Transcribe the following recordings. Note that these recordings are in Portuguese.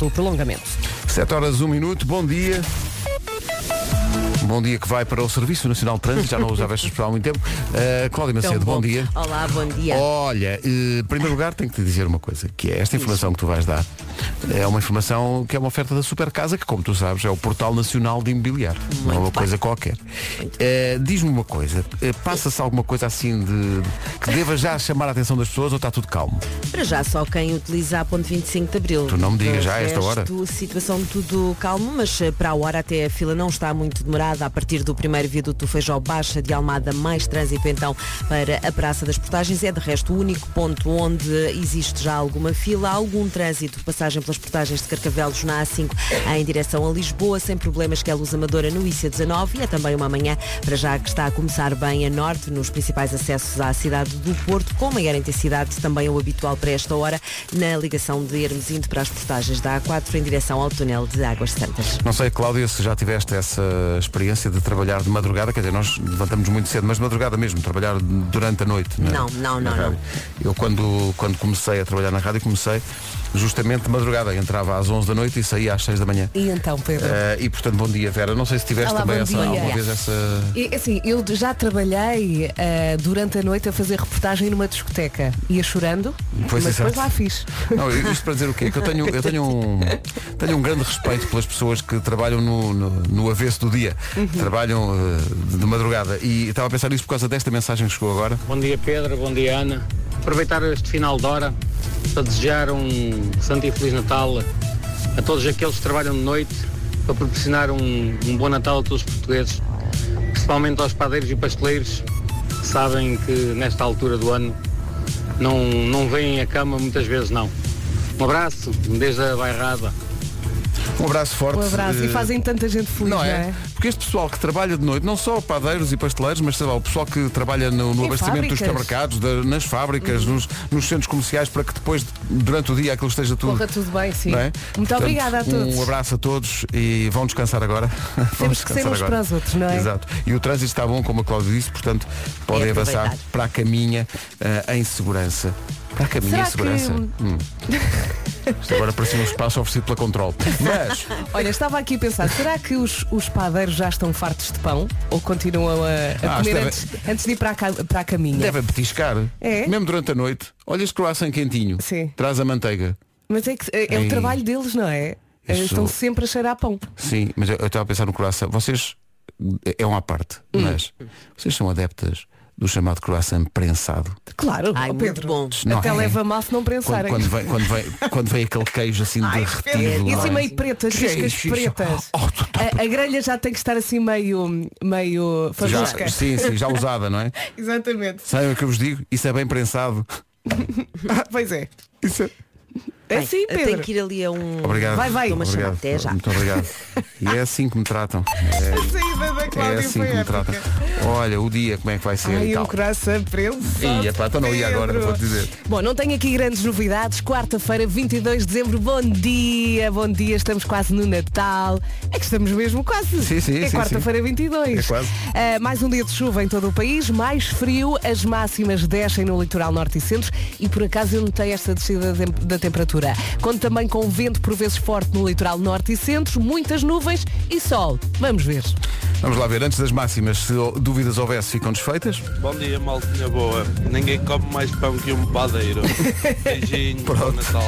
do prolongamento. 7 horas, 1 minuto, bom dia. Bom dia que vai para o Serviço Nacional de Trânsito, já não usava esta expressão há muito tempo. Uh, Cláudia Macedo, Tão bom. dia. Olá, bom dia. Olha, eh, em primeiro lugar tenho que te dizer uma coisa, que é esta informação que tu vais dar é uma informação que é uma oferta da Super Casa, que como tu sabes é o portal nacional de imobiliário. não é uma bem. coisa qualquer. Eh, Diz-me uma coisa, eh, passa-se alguma coisa assim de que deva já chamar a atenção das pessoas ou está tudo calmo? Para já só quem utiliza a ponte 25 de Abril. Tu não me digas já a esta hora. situação tudo calmo, mas eh, para a hora até a fila não está muito demorada. A partir do primeiro viaduto do Feijó Baixa de Almada, mais trânsito então para a Praça das Portagens. É de resto o único ponto onde existe já alguma fila, algum trânsito, passagem pelas portagens de Carcavelos na A5 em direção a Lisboa, sem problemas que é a Luz Amadora no IC19 e é também uma manhã para já que está a começar bem a norte, nos principais acessos à cidade do Porto, com maior intensidade também o habitual para esta hora, na ligação de Hermes indo para as portagens da A4 em direção ao túnel de Águas Santas. Não sei, Cláudia, se já tiveste essa experiência de trabalhar de madrugada, quer dizer, nós levantamos muito cedo, mas de madrugada mesmo, trabalhar durante a noite. é? Não, não, não, não. Eu quando, quando comecei a trabalhar na rádio, comecei justamente de madrugada. Entrava às 11 da noite e saía às 6 da manhã. E então, Pedro? Eh, e portanto, bom dia, Vera. Não sei se tiveste Olá, também essa, dia. alguma vez essa. E, assim, eu já trabalhei eh, durante a noite a fazer reportagem numa discoteca. Ia chorando, Pois, mas depois exato. lá fiz. Não, isto para dizer o quê? Que eu tenho, eu tenho, um, tenho um grande respeito pelas pessoas que trabalham no, no, no avesso do dia. Uhum. Trabalham eh, de madrugada. E estava a pensar nisso por causa desta mensagem que chegou agora. Bom dia Pedro, bom dia Ana. Aproveitar este final de hora para desejar um santo e feliz Natal a todos aqueles que trabalham de noite para proporcionar um, um bom Natal a todos os portugueses, principalmente aos padeiros e pasteleiros que sabem que nesta altura do ano não, não vêm a cama muitas vezes não. Um abraço, desde a bairrada. Um abraço forte. Um abraço. E eh, fazem tanta gente feliz, Não não é? Porque este pessoal que trabalha de noite, não só padeiros e pasteleiros, mas sei lá, o pessoal que trabalha no, no abastecimento dos fábricas. supermercados, da- nas fábricas, nos, nos centros comerciais, para que depois, durante o dia, aquilo esteja tudo. Corra tudo bem, sim. não é? Muito Portanto, obrigada a todos. Um abraço a todos e vão descansar agora. Temos que ser uns para os outros, não é? Exato. E o trânsito está bom, como a Cláudia disse, portanto podem É avançar para a caminha eh, em segurança. Para a caminha Será segurança. que- Hum. Isto agora parecia um espaço oferecido pela Control. Mas Olha, estava aqui a pensar, será que os, os padeiros já estão fartos de pão? Ou continuam a, a Ah, comer deve- antes, antes de ir para a, para a caminha? devem petiscar. É? Mesmo durante a noite. Olha este croissant quentinho. Sim. Traz a manteiga. Mas é que é, é o trabalho deles, não é? Eles Isso- Estão sempre a cheirar a pão. Sim, mas eu eu estava a pensar no croissant. Vocês, é uma à parte, Hum. mas vocês são adeptas do chamado croissant prensado. Claro, Ai, Pedro. bom. Não Até é? leva mal se não Quando, pensarem. quando vem, quando, vem, quando vem aquele queijo assim derretido. E assim é? meio preto, as é riscas pretas. Oh, tu tá- A, a grelha já tem que estar assim meio, meio fazusca. já, sim, sim, já usada, não é? Exatamente. Sabem o que eu vos digo? Isso é bem prensado. Pois é. Isso é... É Bem, sim, eu Pedro. Tenho que ir ali a um. Obrigado. Vai, vai. Obrigado. Até já. Muito obrigado. E é assim que me tratam. A da É Cláudia assim foi que me tratam. Olha, o dia, como é que vai ser e Ai, tal. um coração prensado. Ih, epá, então não ia agora, Pedro. vou-te dizer. Bom, não tenho aqui grandes novidades. Quarta-feira, 22 de dezembro, bom dia, bom dia. Estamos quase no Natal. É que estamos mesmo quase. Sim, sim, É sim, quarta-feira, 22. É quase. Ah, mais um dia de chuva em todo o país, mais frio, as máximas descem no litoral norte e centro e por acaso eu notei esta descida da tem- da temperatura. Conto também com vento por vezes forte no litoral norte e centro, muitas nuvens e sol. Vamos ver. Vamos lá ver, antes das máximas, se dúvidas houvesse, ficam desfeitas. Bom dia, maltinha boa. Ninguém come mais pão que um padeiro. Beijinho, bom Natal.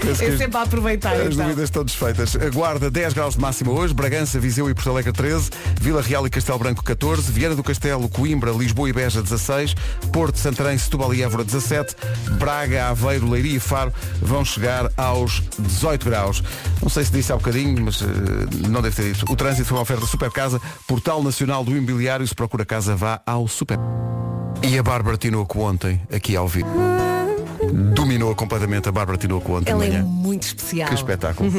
Penso É sempre a aproveitar. As então. dúvidas estão desfeitas. A Guarda 10 graus de máxima hoje, Bragança, Viseu e Porto Alegre 13, Vila Real e Castelo Branco 14, Viana do Castelo, Coimbra, Lisboa e Beja 16, Porto, Santarém, Setúbal e Évora 17, Braga, Aveiro, Leiria e Faro vão chegar aos 18 graus. Não sei se disse há bocadinho, mas eh, não deve ter dito. O trânsito foi uma oferta Super Casa, Portal Nacional do Imobiliário, se procura casa vá ao Super. E a Bárbara Tinoco ontem, aqui ao vivo. Dominou completamente a Bárbara Tinoco ontem Ela é manhã. muito especial. Que espetáculo.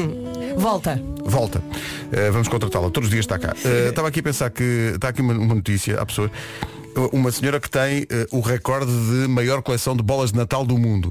Volta. Volta. Uh, vamos contratá-la. Todos os dias está cá. Uh, Estava aqui a pensar que está aqui uma, uma notícia à pessoa. Uma senhora que tem uh, o recorde de maior coleção de bolas de Natal do mundo.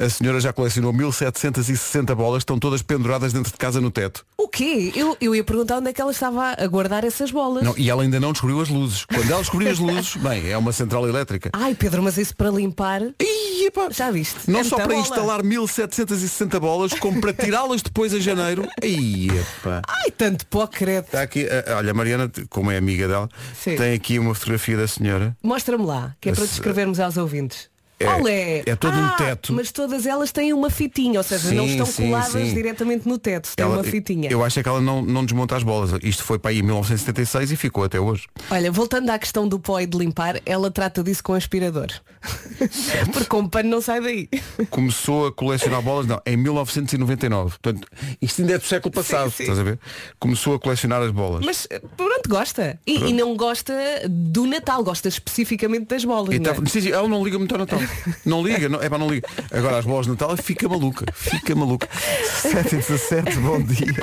A senhora já colecionou 1760 bolas, estão todas penduradas dentro de casa no teto. Quê? Eu, eu ia perguntar onde é que ela estava a guardar essas bolas. Não, e ela ainda não descobriu as luzes. Quando ela descobrir as luzes, bem, é uma central elétrica. Ai Pedro, mas isso para limpar. Ih, epá, Já viste? Não É só para bola. instalar 1760 bolas, como para tirá-las depois em janeiro. Ih, epá. Ai, tanto pó credo. Está aqui, ah, olha, a Mariana, como é amiga dela, Sim. tem aqui uma fotografia da senhora. Mostra-me lá, que é para descrevermos aos ouvintes. É- Olé! é todo um Ah, teto. Mas todas elas têm uma fitinha, ou seja, não Sim, estão sim, coladas sim. diretamente no teto, tem Ela- uma fitinha. Eu acho é que ela não, não desmonta as bolas. Isto foi para aí em 1976 e ficou até hoje. Olha, voltando à questão do pó e de limpar, ela trata disso com aspirador. Porque o pano não sai daí. Começou a colecionar bolas, não, em 1999. Portanto, isto ainda é do século passado, sim. estás a ver? Começou a colecionar as bolas. Mas eh, pronto, gosta. E, e não gosta do Natal, gosta especificamente das bolas. E não tá- sim, sim, ela não liga muito ao Natal. Não liga, não, é para não liga. Agora as bolas de Natal fica maluca. Fica maluca. 7 e 17, bom dia.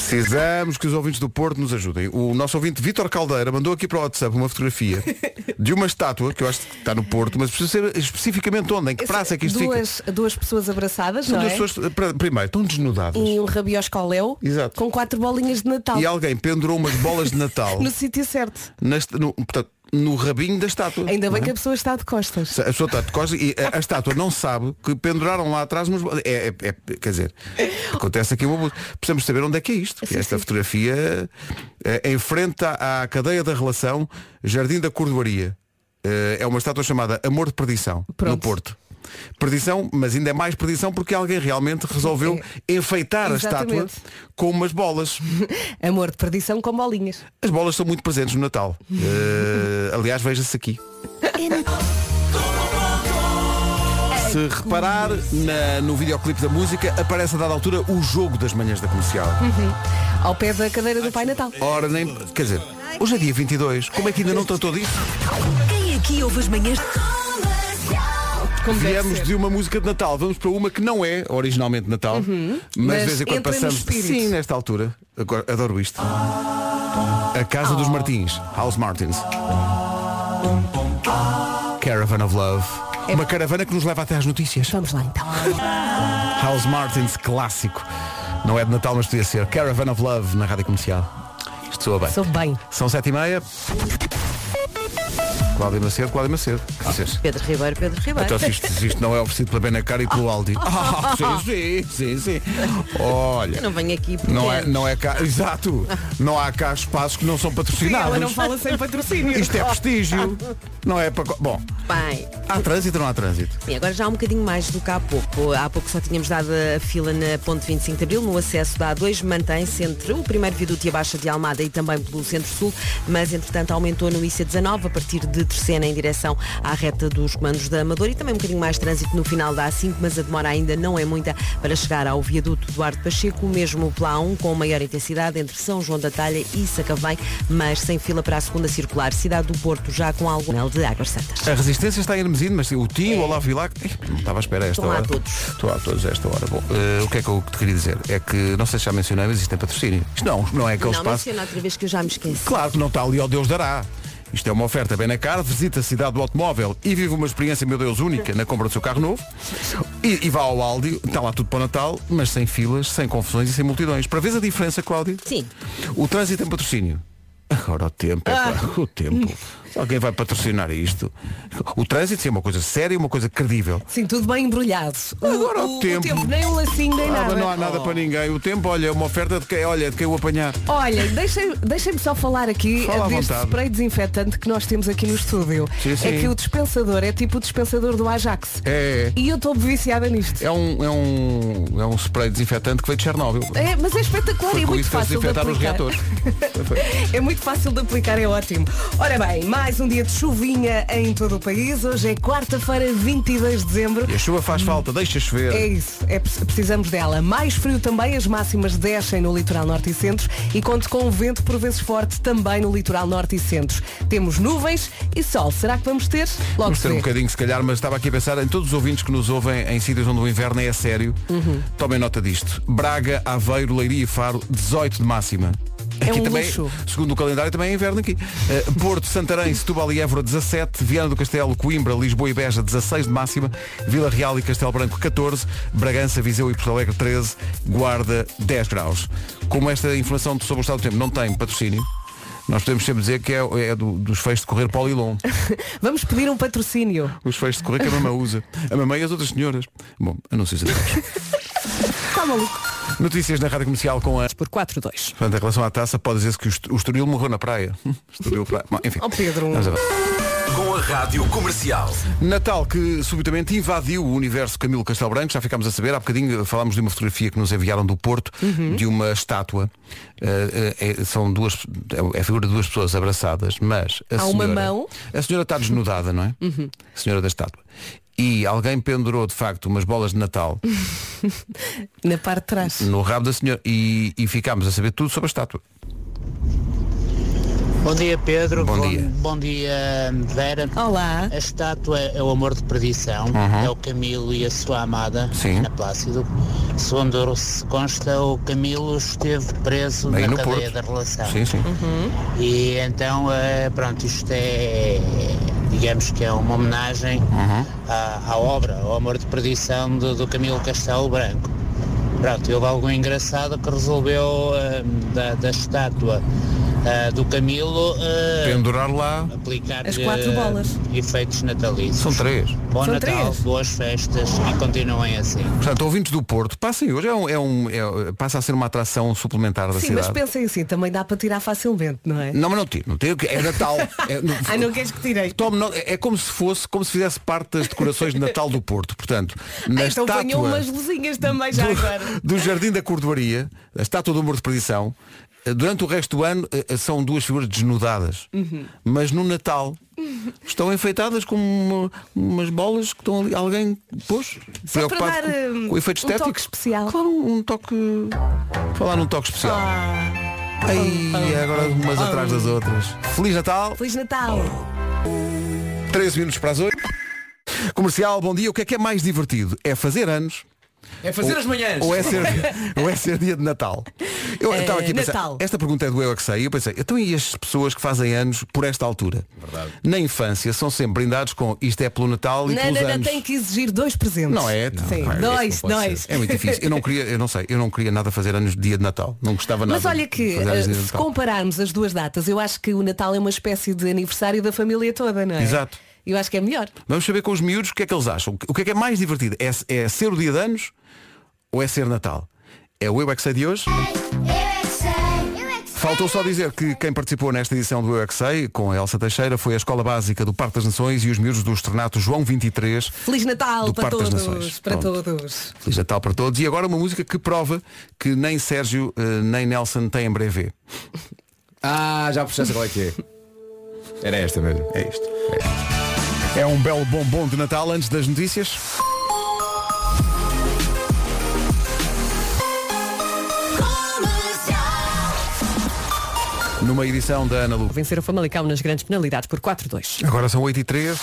Precisamos que os ouvintes do Porto nos ajudem. O nosso ouvinte Vítor Caldeira mandou aqui para o WhatsApp uma fotografia de uma estátua, que eu acho que está no Porto, mas precisa ser especificamente onde? Em que praça é que isto fica? duas, duas pessoas abraçadas, São não duas é? pessoas, primeiro, estão desnudadas. E um rabiosco ao léu Exato. com quatro bolinhas de Natal. E alguém pendurou umas bolas de Natal No sítio certo. no, portanto, no rabinho da estátua. Ainda bem é? que a pessoa está de costas. A pessoa está de costas e a, a estátua não sabe que penduraram lá atrás umas. É, é- é- quer dizer, acontece aqui um abuso. Precisamos saber onde é que é isto. Sim, Esta sim. fotografia é, em frente à, cadeia da relação Jardim da Cordoaria. Eh, É uma estátua chamada Amor de Perdição, no Pronto. Porto. Perdição, mas ainda é mais perdição porque alguém realmente resolveu enfeitar a estátua É. Exatamente. com umas bolas. Amor de perdição com bolinhas. As bolas são muito presentes no Natal. Eh, aliás, veja-se aqui. Se reparar na- no videoclipe da música, aparece a dada altura o jogo das manhãs da comercial. Ao pé da cadeira do Pai Natal. Ora, nem. Quer dizer, hoje é dia 22. Como é que ainda não tratou disso? Quem aqui ouve as manhãs Como Viemos de uma música de Natal, vamos para uma que não é originalmente Natal, mas, Mas de vez em quando passamos. Sim, nesta altura. Agora, adoro isto. A Casa dos Martins, House Martins. Caravan of Love. Uma caravana que nos leva até às notícias. Vamos lá então. House Martins, clássico. Não é de Natal, mas podia ser. Caravan of Love na rádio comercial. Isto soa bem. Sou bem. São sete e meia. Cláudia Macedo, Cláudia Macedo. Quer dizer, Pedro Ribeiro, Pedro Ribeiro. então se isto, se isto não é oferecido pela Benacar e pelo Aldi. Ah, sim, sim, sim, sim. Olha. Eu não venho aqui por Não é, não é cá, exato, não há cá espaços que não são Sim, patrocinados. ela não fala sem patrocínio. Isto é prestígio, não é para... Bom, Bem, há trânsito ou não há trânsito? sim, agora já há um bocadinho mais do que há pouco. Há pouco só tínhamos dado a fila na ponte 25 de Abril, no acesso da A2, mantém-se entre o primeiro viaduto e a Baixa de Almada e também pelo Centro-Sul, mas entretanto aumentou no IC19 a partir de Terceira em direção à reta dos comandos da Amador e também um bocadinho mais trânsito no final da A5, mas a demora ainda não é muita para chegar ao viaduto Duarte Pacheco, mesmo pela A1 com maior intensidade entre São João da Talha e Sacavém, mas sem fila para a segunda circular. Cidade do Porto já com algum anel de Águas Santas. A resistência está em Hermesino, mas o Tim, o Olavo Vilac, não estava à espera a esta Estão lá hora. todos. Estão lá todos a esta hora. Bom, eh, o que é que eu te queria dizer? É que, não sei se já mencionei, mas isto tem patrocínio. Isto não, não é aquele Não, espaço. menciona outra vez que eu já me esqueci. Claro que não está ali ao Deus dará. Isto é uma oferta bem na cara, visita a cidade do automóvel e vive uma experiência, meu Deus, única na compra do seu carro novo. E, e vá ao Aldi, está lá tudo para o Natal, mas sem filas, sem confusões e sem multidões. Para ver a diferença, Cláudio? Sim. O trânsito tem patrocínio. Agora o tempo, é Ah. pá, o tempo. Alguém vai patrocinar isto. O trânsito sim, é uma coisa séria, uma coisa credível. Sim, tudo bem embrulhado. O, Agora o o- o tempo. nem um lacinho, nem Ah, nada. não há nada para ninguém. O tempo, olha, é uma oferta de quem, olha, de quem o apanhar. Olha, deixem- deixem-me só falar aqui Fala deste spray desinfetante que nós temos aqui no estúdio. Sim, sim. É que o dispensador é tipo o dispensador do Ajax. É, E eu estou viciada nisto. é, um, é, um, é um spray desinfetante que veio de Chernobyl. É, mas é espetacular Foi e é muito fácil de desinfetaram os aplicar. reatores. É muito fácil de aplicar, é ótimo. Ora bem, mais um dia de chuvinha em todo o país. Hoje é quarta-feira, 22 de dezembro. E a chuva faz falta, deixa chover. É isso, é, pre- precisamos dela. Mais frio também, as máximas descem no litoral norte e centro e conto com um vento por vezes forte também no litoral norte e centro. Temos nuvens e sol. Será que vamos ter? Logo Vamos ter um bocadinho se calhar, mas estava aqui a pensar em todos os ouvintes que nos ouvem em sítios onde o inverno é sério. Uhum. Tomem nota disto. Braga, Aveiro, Leiria e Faro, 18 de máxima. É Aqui um também, luxo. segundo o calendário, também é inverno aqui. Uh, Porto, Santarém, Setúbal e Évora 17, Viana do Castelo, Coimbra, Lisboa e Beja 16 de máxima, Vila Real e Castelo Branco 14, Bragança, Viseu e Porto Alegre 13, Guarda 10 graus. Como esta informação sobre o estado do tempo não tem patrocínio, nós podemos sempre dizer que é, é do- dos feixes de correr Polilon. Vamos pedir um patrocínio. Os feixes de correr que a mamãe usa. A mamãe e as outras senhoras. Bom, anúncios a. Está maluco. Notícias na Rádio Comercial com a... Por 4-2. Portanto, em relação à taça, pode dizer-se que o Est- o Estoril morreu na praia. Estoril praia. Bom, enfim. Ó Pedro. Com a Rádio Comercial. Natal que subitamente invadiu o universo Camilo Castelo Branco, já ficámos a saber, há bocadinho falámos de uma fotografia que nos enviaram do Porto, Uhum. de uma estátua. Eh, eh, é- são duas, é a figura de duas pessoas abraçadas, mas a Há uma senhora, mão. Uhum. A senhora está desnudada, não é? A senhora da estátua. E alguém pendurou de facto umas bolas de Natal Na parte de trás. no rabo da senhora e, e ficámos a saber tudo sobre a estátua. Bom dia Pedro, Bom dia. bom dia Vera. Olá. A estátua é o amor de perdição, é o Camilo e a sua amada, Uhum. Sim. Ana Plácido. Segundo se consta, o Camilo esteve preso Aí na no cadeia Porto. da relação. Sim, sim. E então, eh, pronto, isto é, digamos que é uma homenagem Uhum. à, à obra, ao amor de perdição do, do Camilo Castelo Branco. Pronto, houve algo engraçado que resolveu eh, da, da estátua eh, do Camilo eh, Pendurar lá aplicar As quatro bolas. efeitos natalícios. são três. Bom São Natal, três. boas festas e continuem assim. Portanto, ouvintes do Porto, passem hoje, é um, é um- é- passa a ser uma atração suplementar da Sim, mas cidade. pensem assim, também dá para tirar facilmente, não é? Não, mas não tiro, não tiro, é Natal. É, no- Ah, não queres que tirei? Tome nota, é como se fosse, como se fizesse parte das decorações de Natal do Porto. Portanto, na Ah, então estátua ponham umas luzinhas também já agora. Do, Jardim da Cordoaria, a estátua do amor de perdição, eh, durante o resto do ano eh, são duas figuras desnudadas. Uhum. Mas no Natal estão enfeitadas com uma- umas bolas que estão ali, alguém pôs, Só para preocupado dar, com, hum, com efeitos um estéticos. toque especial. Claro, um toque. Falar num toque especial. Ah, Ai, agora umas atrás das outras. Feliz Natal! Feliz Natal! 13 minutos para as 8. Comercial, bom dia. O que é que é mais divertido? É fazer anos É fazer as manhãs. ou é ser, ou é ser dia de Natal? Eu É, estava aqui a pensar, Natal. esta pergunta é do Eu é que sei. Eu pensei, então e as pessoas que fazem anos por esta altura? Verdade. Na infância são sempre brindados com isto é pelo Natal e Não, pelos não, não, anos. tem que exigir dois presentes. Não é? Sim, Não, é, dois, não dois. É muito difícil. Eu não queria, eu não sei, eu não queria nada fazer anos dia de Natal. Não gostava nada. Mas olha de que, eh, se compararmos as duas datas, eu acho que o Natal é uma espécie de aniversário da família toda, não é? Exato. Eu acho que é melhor. Vamos saber com os miúdos o que é que eles acham. O que é que é mais divertido? É, é ser o dia de anos ou é ser Natal? É o Eu é que sei de hoje. Faltou só dizer que quem participou nesta edição do Eu é que sei, com a Elsa Teixeira, foi a Escola Básica do Parque das Nações e os miúdos do Externato João 23. Feliz Natal Do para todos. Nações. Para Pronto. todos. Feliz Natal para todos. E agora uma música que prova que nem Sérgio eh, nem Nelson têm brevê. Ah, já puxaste qual é que é. Era esta mesmo. É isto. É um belo bombom de Natal antes das notícias. Numa edição da Ana Lu. Vencer o Famalicão nas grandes penalidades por 4-2. Agora são 8 e 3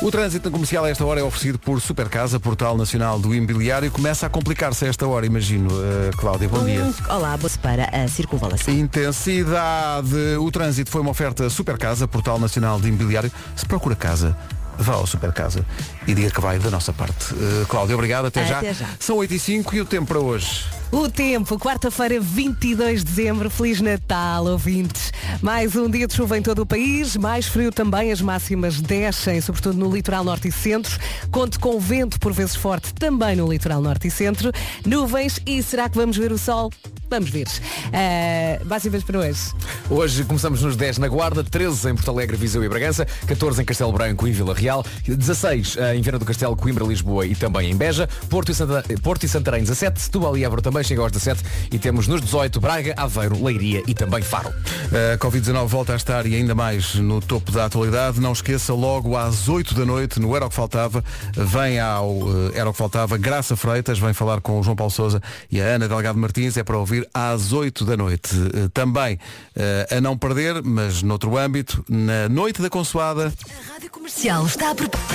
O trânsito comercial a esta hora é oferecido por Supercasa, Portal Nacional do Imobiliário. Começa a complicar-se a esta hora, imagino. Uh, Cláudia, bom dia. Olá, boa para a circunvalação. Intensidade. O trânsito foi uma oferta Supercasa, Portal Nacional de Imobiliário. Se procura casa, vá ao Supercasa e diga que vai da nossa parte. Uh, Cláudia, obrigado. Até, Até já. São 8 e 5 e o tempo para hoje. O tempo, quarta-feira, 22 de dezembro. Feliz Natal, ouvintes. Mais um dia de chuva em todo o país, mais frio também, as máximas descem, sobretudo no litoral norte e centro. Conto com vento por vezes forte também no litoral norte e centro. Nuvens e será que vamos ver o sol? Vamos ver. Uh, máximas para hoje. Hoje começamos nos 10 na Guarda, 13 em Porto Alegre, Viseu e Bragança, 14 em Castelo Branco e Vila Real, 16 eh, em Viana do Castelo, Coimbra, Lisboa e também em Beja, Porto e, Santa, Porto e Santarém 17, Setúbal e Évora também chegam aos 17 e temos nos 18 Braga, Aveiro, Leiria e também Faro. A Covid-19 volta a estar e ainda mais no topo da atualidade. Não esqueça, logo às 8 da noite, no Era o que Faltava, vem ao eh, Era o que Faltava Graça Freitas, vem falar com o João Paulo Souza e a Ana Delgado Martins, é para ouvir às 8 da noite. Eh, Também eh, a não perder, mas noutro âmbito, na Noite da Consoada, A Rádio Comercial está a preparar.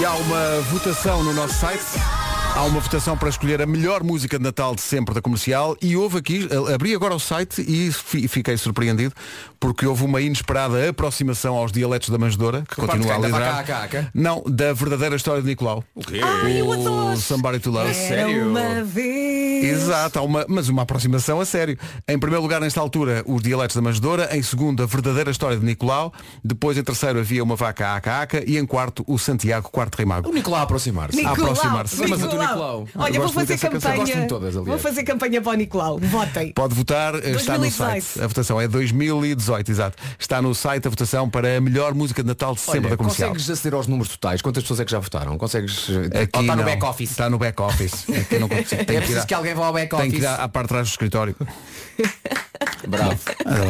e há uma votação no nosso site. Há uma votação para escolher a melhor música de Natal de sempre da comercial e houve aqui, eh, abri agora o site e fi- fiquei surpreendido porque houve uma inesperada aproximação aos dialetos da manjedora, que parte continua a quem? Da liderar. Não, da verdadeira história de Nicolau. O quê? Ai, eu adoro. O Somebody to Love. Era uma vez. Exato, há uma, mas uma aproximação a sério. Em primeiro lugar, nesta altura, os dialetos da Manjedora. Em segundo, a verdadeira história de Nicolau. Depois, em terceiro, havia uma vaca aca-aca. E em quarto, o Santiago, quarto rei mago. O Nicolau a aproximar-se. A aproximar-se. Mas Nicolau. Nicolau. Olha, vou fazer campanha. todas. Vou fazer campanha para o Nicolau. Votem. Pode votar, eh, está no 2018. site. A votação é 2018, exato. Está no site a votação para a melhor música de Natal de sempre Olha, da comercial. consegues aceder aos números totais? Quantas pessoas é que já votaram? Consegues. eh, Aqui ou está no não. back-office? Está no back-office. Aqui não É que ir preciso à- que alguém vá ao Tem que back-office. ir à, parte de trás do escritório. Bravo.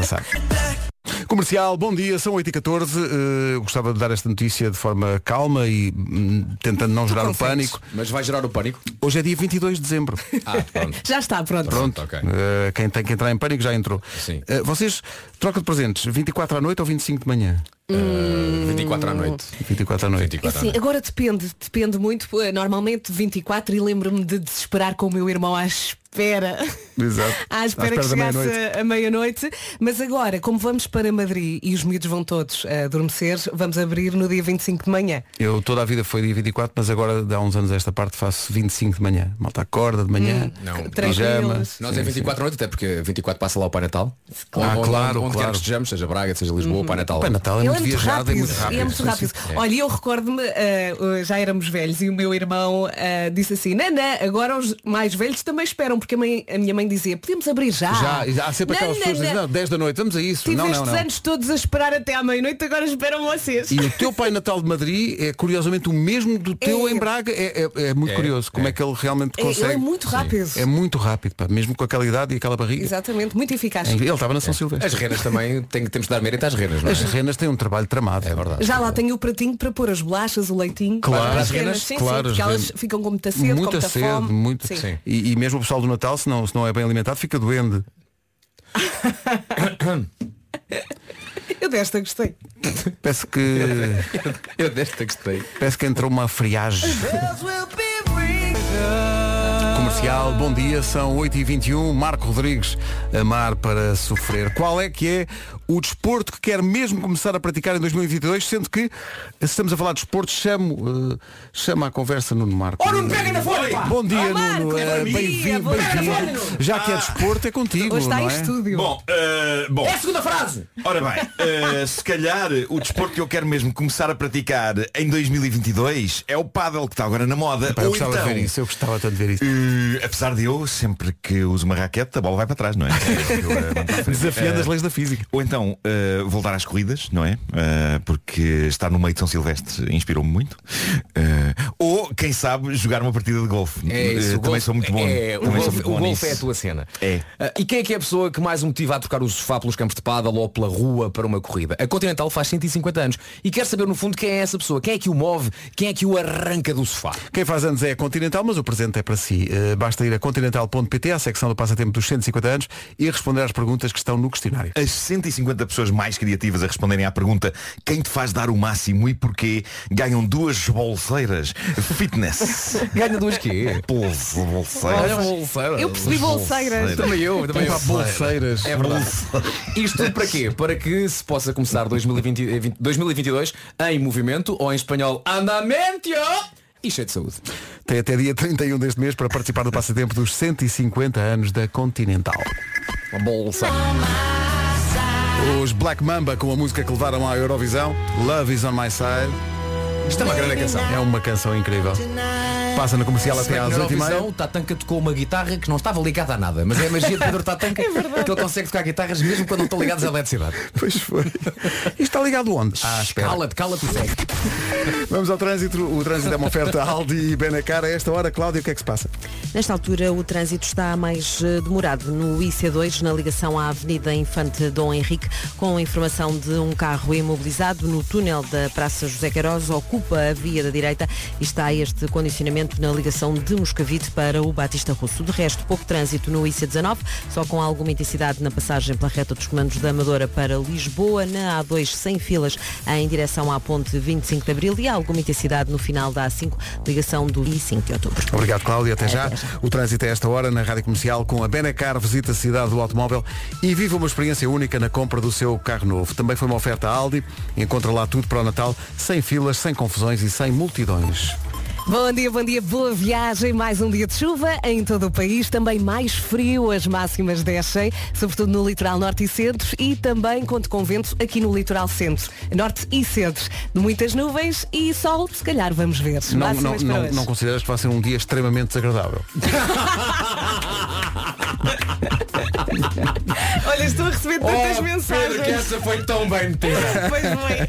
Sabe. Comercial, bom dia, são 8h14. Eh, eu gostava de dar esta notícia de forma calma e hum, tentando não gerar o pânico. Mas vai gerar o pânico? Hoje é dia 22 de dezembro. Ah, pronto. Já está, pronto. Pronto, ok. Eh, quem tem que entrar em pânico já entrou. Sim. Eh, vocês trocam de presentes 24 à noite ou 25 de manhã? Uh, 24 à noite. 24 à noite. 24 à Sim, noite. agora depende, depende muito. Eh, Normalmente 24 e lembro-me de desesperar com o meu irmão à espera. Exato. À espera À que espera da chegasse meia-noite. a meia-noite. Mas agora, como vamos para Madrid e os miúdos vão todos a adormecer, vamos abrir no dia 25 de manhã. Eu toda a vida foi dia 24, mas agora há uns anos esta parte faço 25 de manhã. Malta acorda de manhã. Não, pijama. Tranquilos. Nós é 24 à noite, até porque 24 passa lá o Pai Natal. Ah, Onde- claro, onde, onde claro. quer que estejamos, seja Braga, seja Lisboa, o Pai Natal. O Pai Natal é Ele muito viajado, é muito rápido. É muito Sim, rápido. sim. Olha, e eu recordo-me, eh, eh, já éramos velhos e o meu irmão eh, disse assim, Nanã, agora os mais velhos também esperam, porque a, mãe- a minha mãe dizia, podemos abrir já. Já, há sempre Não, aquelas não, pessoas que dizem, não. não, 10 da noite, vamos a isso. Tive não, não, estes não. anos todos a esperar até à meia-noite, agora esperam vocês. E o teu Pai Natal de Madrid é curiosamente o mesmo do teu É. em Braga. É, é- é muito É, curioso como é. é. que ele realmente É, consegue. ele é muito rápido. É muito rápido, pá, mesmo com aquela idade e aquela barriga. Exatamente, muito eficaz. Ele estava na São Silvestre. As renas também, tem, temos de dar mérito às renas, não é? As renas têm um trabalho tramado. É verdade. Já lá tenho o pratinho para pôr as bolachas, o leitinho. Claro. Para As renas, sim, claro, sim, porque as elas ficam com muita sede, com Muita muita sede, fome. muito. Sim. E, e mesmo o pessoal do Natal, se não, se não é bem alimentado, fica doente. Eu desta gostei. Parece que. Eu desta gostei. Parece que entrou uma friagem. Comercial, bom dia, são 8h21, Marco Rodrigues, amar para sofrer. Qual é que é o desporto que quer mesmo começar a praticar em 2022, sendo que, se estamos a falar de desporto, chamo, eh, chama a conversa Nuno Marco. Oh, Nuno, pega na folha! Bom dia, Oh, Nuno. é Eh, bom dia, Bem-vindo, bom dia. bem-vindo. Já que é desporto, é contigo, Hoje está não em é? estúdio. Bom, eh, bom. É a segunda frase! Ora bem, eh, se calhar o desporto que eu quero mesmo começar a praticar em 2022 é o paddle que está agora na moda. Pá, eu Ou gostava então, de ver isso, eu gostava tanto de ver isso. apesar de eu, sempre que uso uma raquete, a bola vai para trás, não é? Eu. Desafiando as leis da física. Ou então eh, voltar às corridas, não é? Eh, porque estar no meio de São Silvestre inspirou-me muito. Eh, ou, quem sabe, jogar uma partida de golfe. É Eh, isso, o também golfe- sou muito bom. É, o também golfe, o golfe é a tua cena. É. Ah, e quem é que é a pessoa que mais o motiva a trocar o sofá pelos campos de pádel ou pela rua para uma corrida? A Continental faz 150 anos e quer saber no fundo quem é essa pessoa, quem é que o move, quem é que o arranca do sofá. Quem faz anos é a Continental, mas o presente é para si. Eh, basta ir a continental.pt, à secção do passatempo dos 150 anos, e responder às perguntas que estão no questionário. As 150 pessoas mais criativas a responderem à pergunta quem te faz dar o máximo e porquê ganham duas bolseiras fitness. Ganha duas quê? Bolsa, bolseiras. Olha, bolseiras. Eu percebi bolseiras. Também eu, também eu. Bolseiras. É verdade. Isto tudo para quê? Para que se possa começar 2020, eh, 20 2022 em movimento ou em espanhol andamento e cheio de saúde. Tem até dia 31 deste mês para participar do passatempo dos 150 anos da Continental. Uma bolsa. Os Black Mamba com a música que levaram à Eurovisão, Love is on my side. Isto é uma grande canção. É uma canção incrível. Passa na comercial até às Na 8h30. Eurovisão, o Tatanka tocou uma guitarra que não estava ligada a nada, mas é a magia de Pedro Tatanka que ele consegue tocar guitarras mesmo quando não estão ligadas à eletricidade. Pois foi. Isto está ligado onde? Ah, espera. Cala-te, cala-te segue. Vamos ao trânsito. O trânsito é uma oferta Aldi e Benacar. A esta hora, Cláudia, o que é que se passa? Nesta altura o trânsito está mais eh, demorado no IC2, na ligação à Avenida Infante Dom Henrique, com informação de um carro imobilizado no túnel da Praça José Queiroz, ocupa a via da direita e está este condicionamento na ligação de Moscavide para o Batista Russo. De resto, pouco trânsito no IC19, só com alguma intensidade na passagem pela reta dos comandos da Amadora para Lisboa, na A2 sem filas em direção à ponte 25 de Abril e alguma intensidade no final da A5, ligação do I5 de Outubro. Obrigado, Cláudia. Até já. Até já. O trânsito é esta hora na Rádio Comercial com a Benacar visita a cidade do automóvel e vive uma experiência única na compra do seu carro novo. Também foi uma oferta Aldi. Encontra lá tudo para o Natal, sem filas, sem confusões e sem multidões. Bom dia, bom dia, boa viagem. Mais um dia de chuva em todo o país. Também mais frio, as máximas descem, sobretudo no litoral norte e centro e também conto com vento aqui no litoral centro, norte e centro. Muitas nuvens e sol, se calhar vamos ver. Não, não, não, não consideras que vai ser um dia extremamente desagradável? Olha, estou a receber Oh, tantas mensagens. essa foi tão bem metida. Pois foi.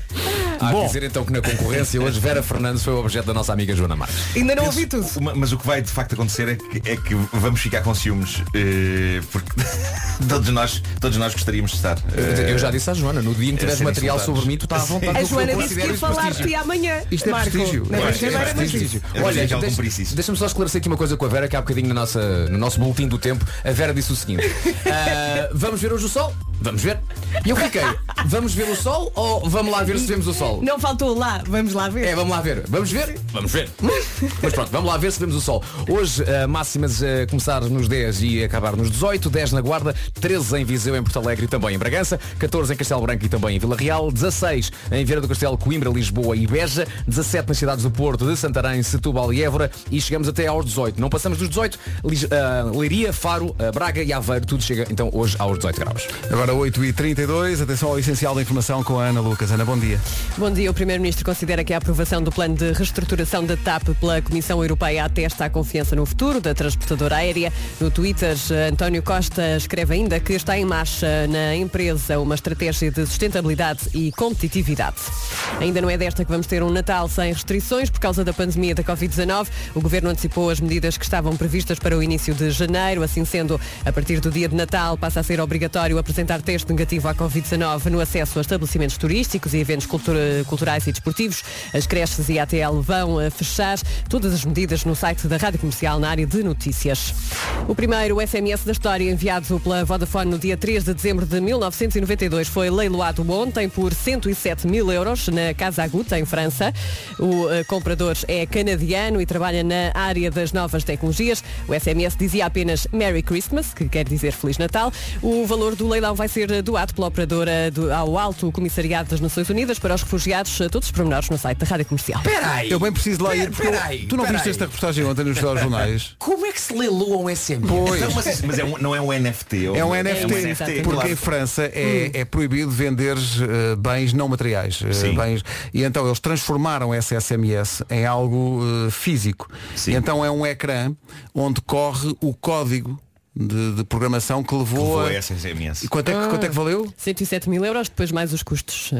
Há Bom. que dizer então que na concorrência hoje Vera Fernandes foi o objeto da nossa amiga Joana Ainda não ouvi tudo. uma- mas o que vai de facto acontecer é que, é que vamos ficar com ciúmes eh, porque todos nós todos nós gostaríamos de estar eh, Eu já disse à Joana, no dia em que tiveres serem material sobre mim, tu estás à vontade. A Eu Joana disse que considero ia isso falar de prestígio. ti amanhã. Isto é Marco, prestígio. Que é mas prestígio. Eu Olha, acho que ela deixa- cumprisse isso. deixa-me só esclarecer aqui uma coisa com a Vera, que há bocadinho na nossa, no nosso boletim do tempo, a Vera disse o seguinte, "Ah, vamos ver hoje o sol? Vamos ver. E eu fiquei, vamos ver o sol ou vamos lá ver se vemos o sol? Não faltou lá, vamos lá ver. É, vamos lá ver. Vamos ver? Vamos ver. Mas pronto, vamos lá ver se vemos o sol. Hoje, uh, máximas a começar nos 10 e acabar nos 18, 10 na Guarda, 13 em Viseu, em Porto Alegre e também em Bragança, 14 em Castelo Branco e também em Vila Real, 16 em Vieira do Castelo, Coimbra, Lisboa e Beja, 17 nas cidades do Porto, de Santarém, Setúbal e Évora e chegamos até aos 18. Não passamos dos 18, Lis- uh, Leiria, Faro, uh, Braga e Aveiro, tudo chega então hoje aos 18 graus. Agora 8h32, atenção ao essencial da informação com a Ana Lucas. Ana, bom dia. Bom dia. O Primeiro-Ministro considera que a aprovação do plano de reestruturação da TAP pela Comissão Europeia atesta a confiança no futuro da transportadora aérea. No Twitter, António Costa escreve ainda que está em marcha na empresa uma estratégia de sustentabilidade e competitividade. Ainda não é desta que vamos ter um Natal sem restrições por causa da pandemia da Covid-19. O Governo antecipou as medidas que estavam previstas para o início de janeiro. Assim sendo, a partir do dia de Natal passa a ser obrigatório apresentar teste negativo à Covid-19 no acesso a estabelecimentos turísticos e eventos cultura- culturais e desportivos. As creches e a ATL vão eh, fechar todas as medidas no site da Rádio Comercial na área de notícias. O primeiro SMS da história enviado pela Vodafone no dia 3 de dezembro de 1992 foi leiloado ontem por 107 mil euros na Casa Aguta, em França. O eh, comprador é canadiano e trabalha na área das novas tecnologias. O SMS dizia apenas Merry Christmas, que quer dizer Feliz Natal. O valor do leilão vai ser doado pela operadora do- ao Alto Comissariado das Nações Unidas para os refugiados. Todos os pormenores no site da Rádio Comercial. Peraí! Eu bem preciso de lá ir, porque eu- Peraí, tu não viste peraí. esta reportagem ontem nos jornais? Como é que se leiloa um SMS? Pois. Não, mas, mas é um- não é um NFT É um NFT, exatamente. porque claro. em França é, é proibido vender eh, bens não materiais. Sim. bens, e então eles transformaram essa SMS em algo eh, físico. Sim. E então é um ecrã onde corre o código de, de programação que levou, Levou a... essa SMS. E quanto é, que, quanto é que valeu? 107 mil euros, depois mais os custos.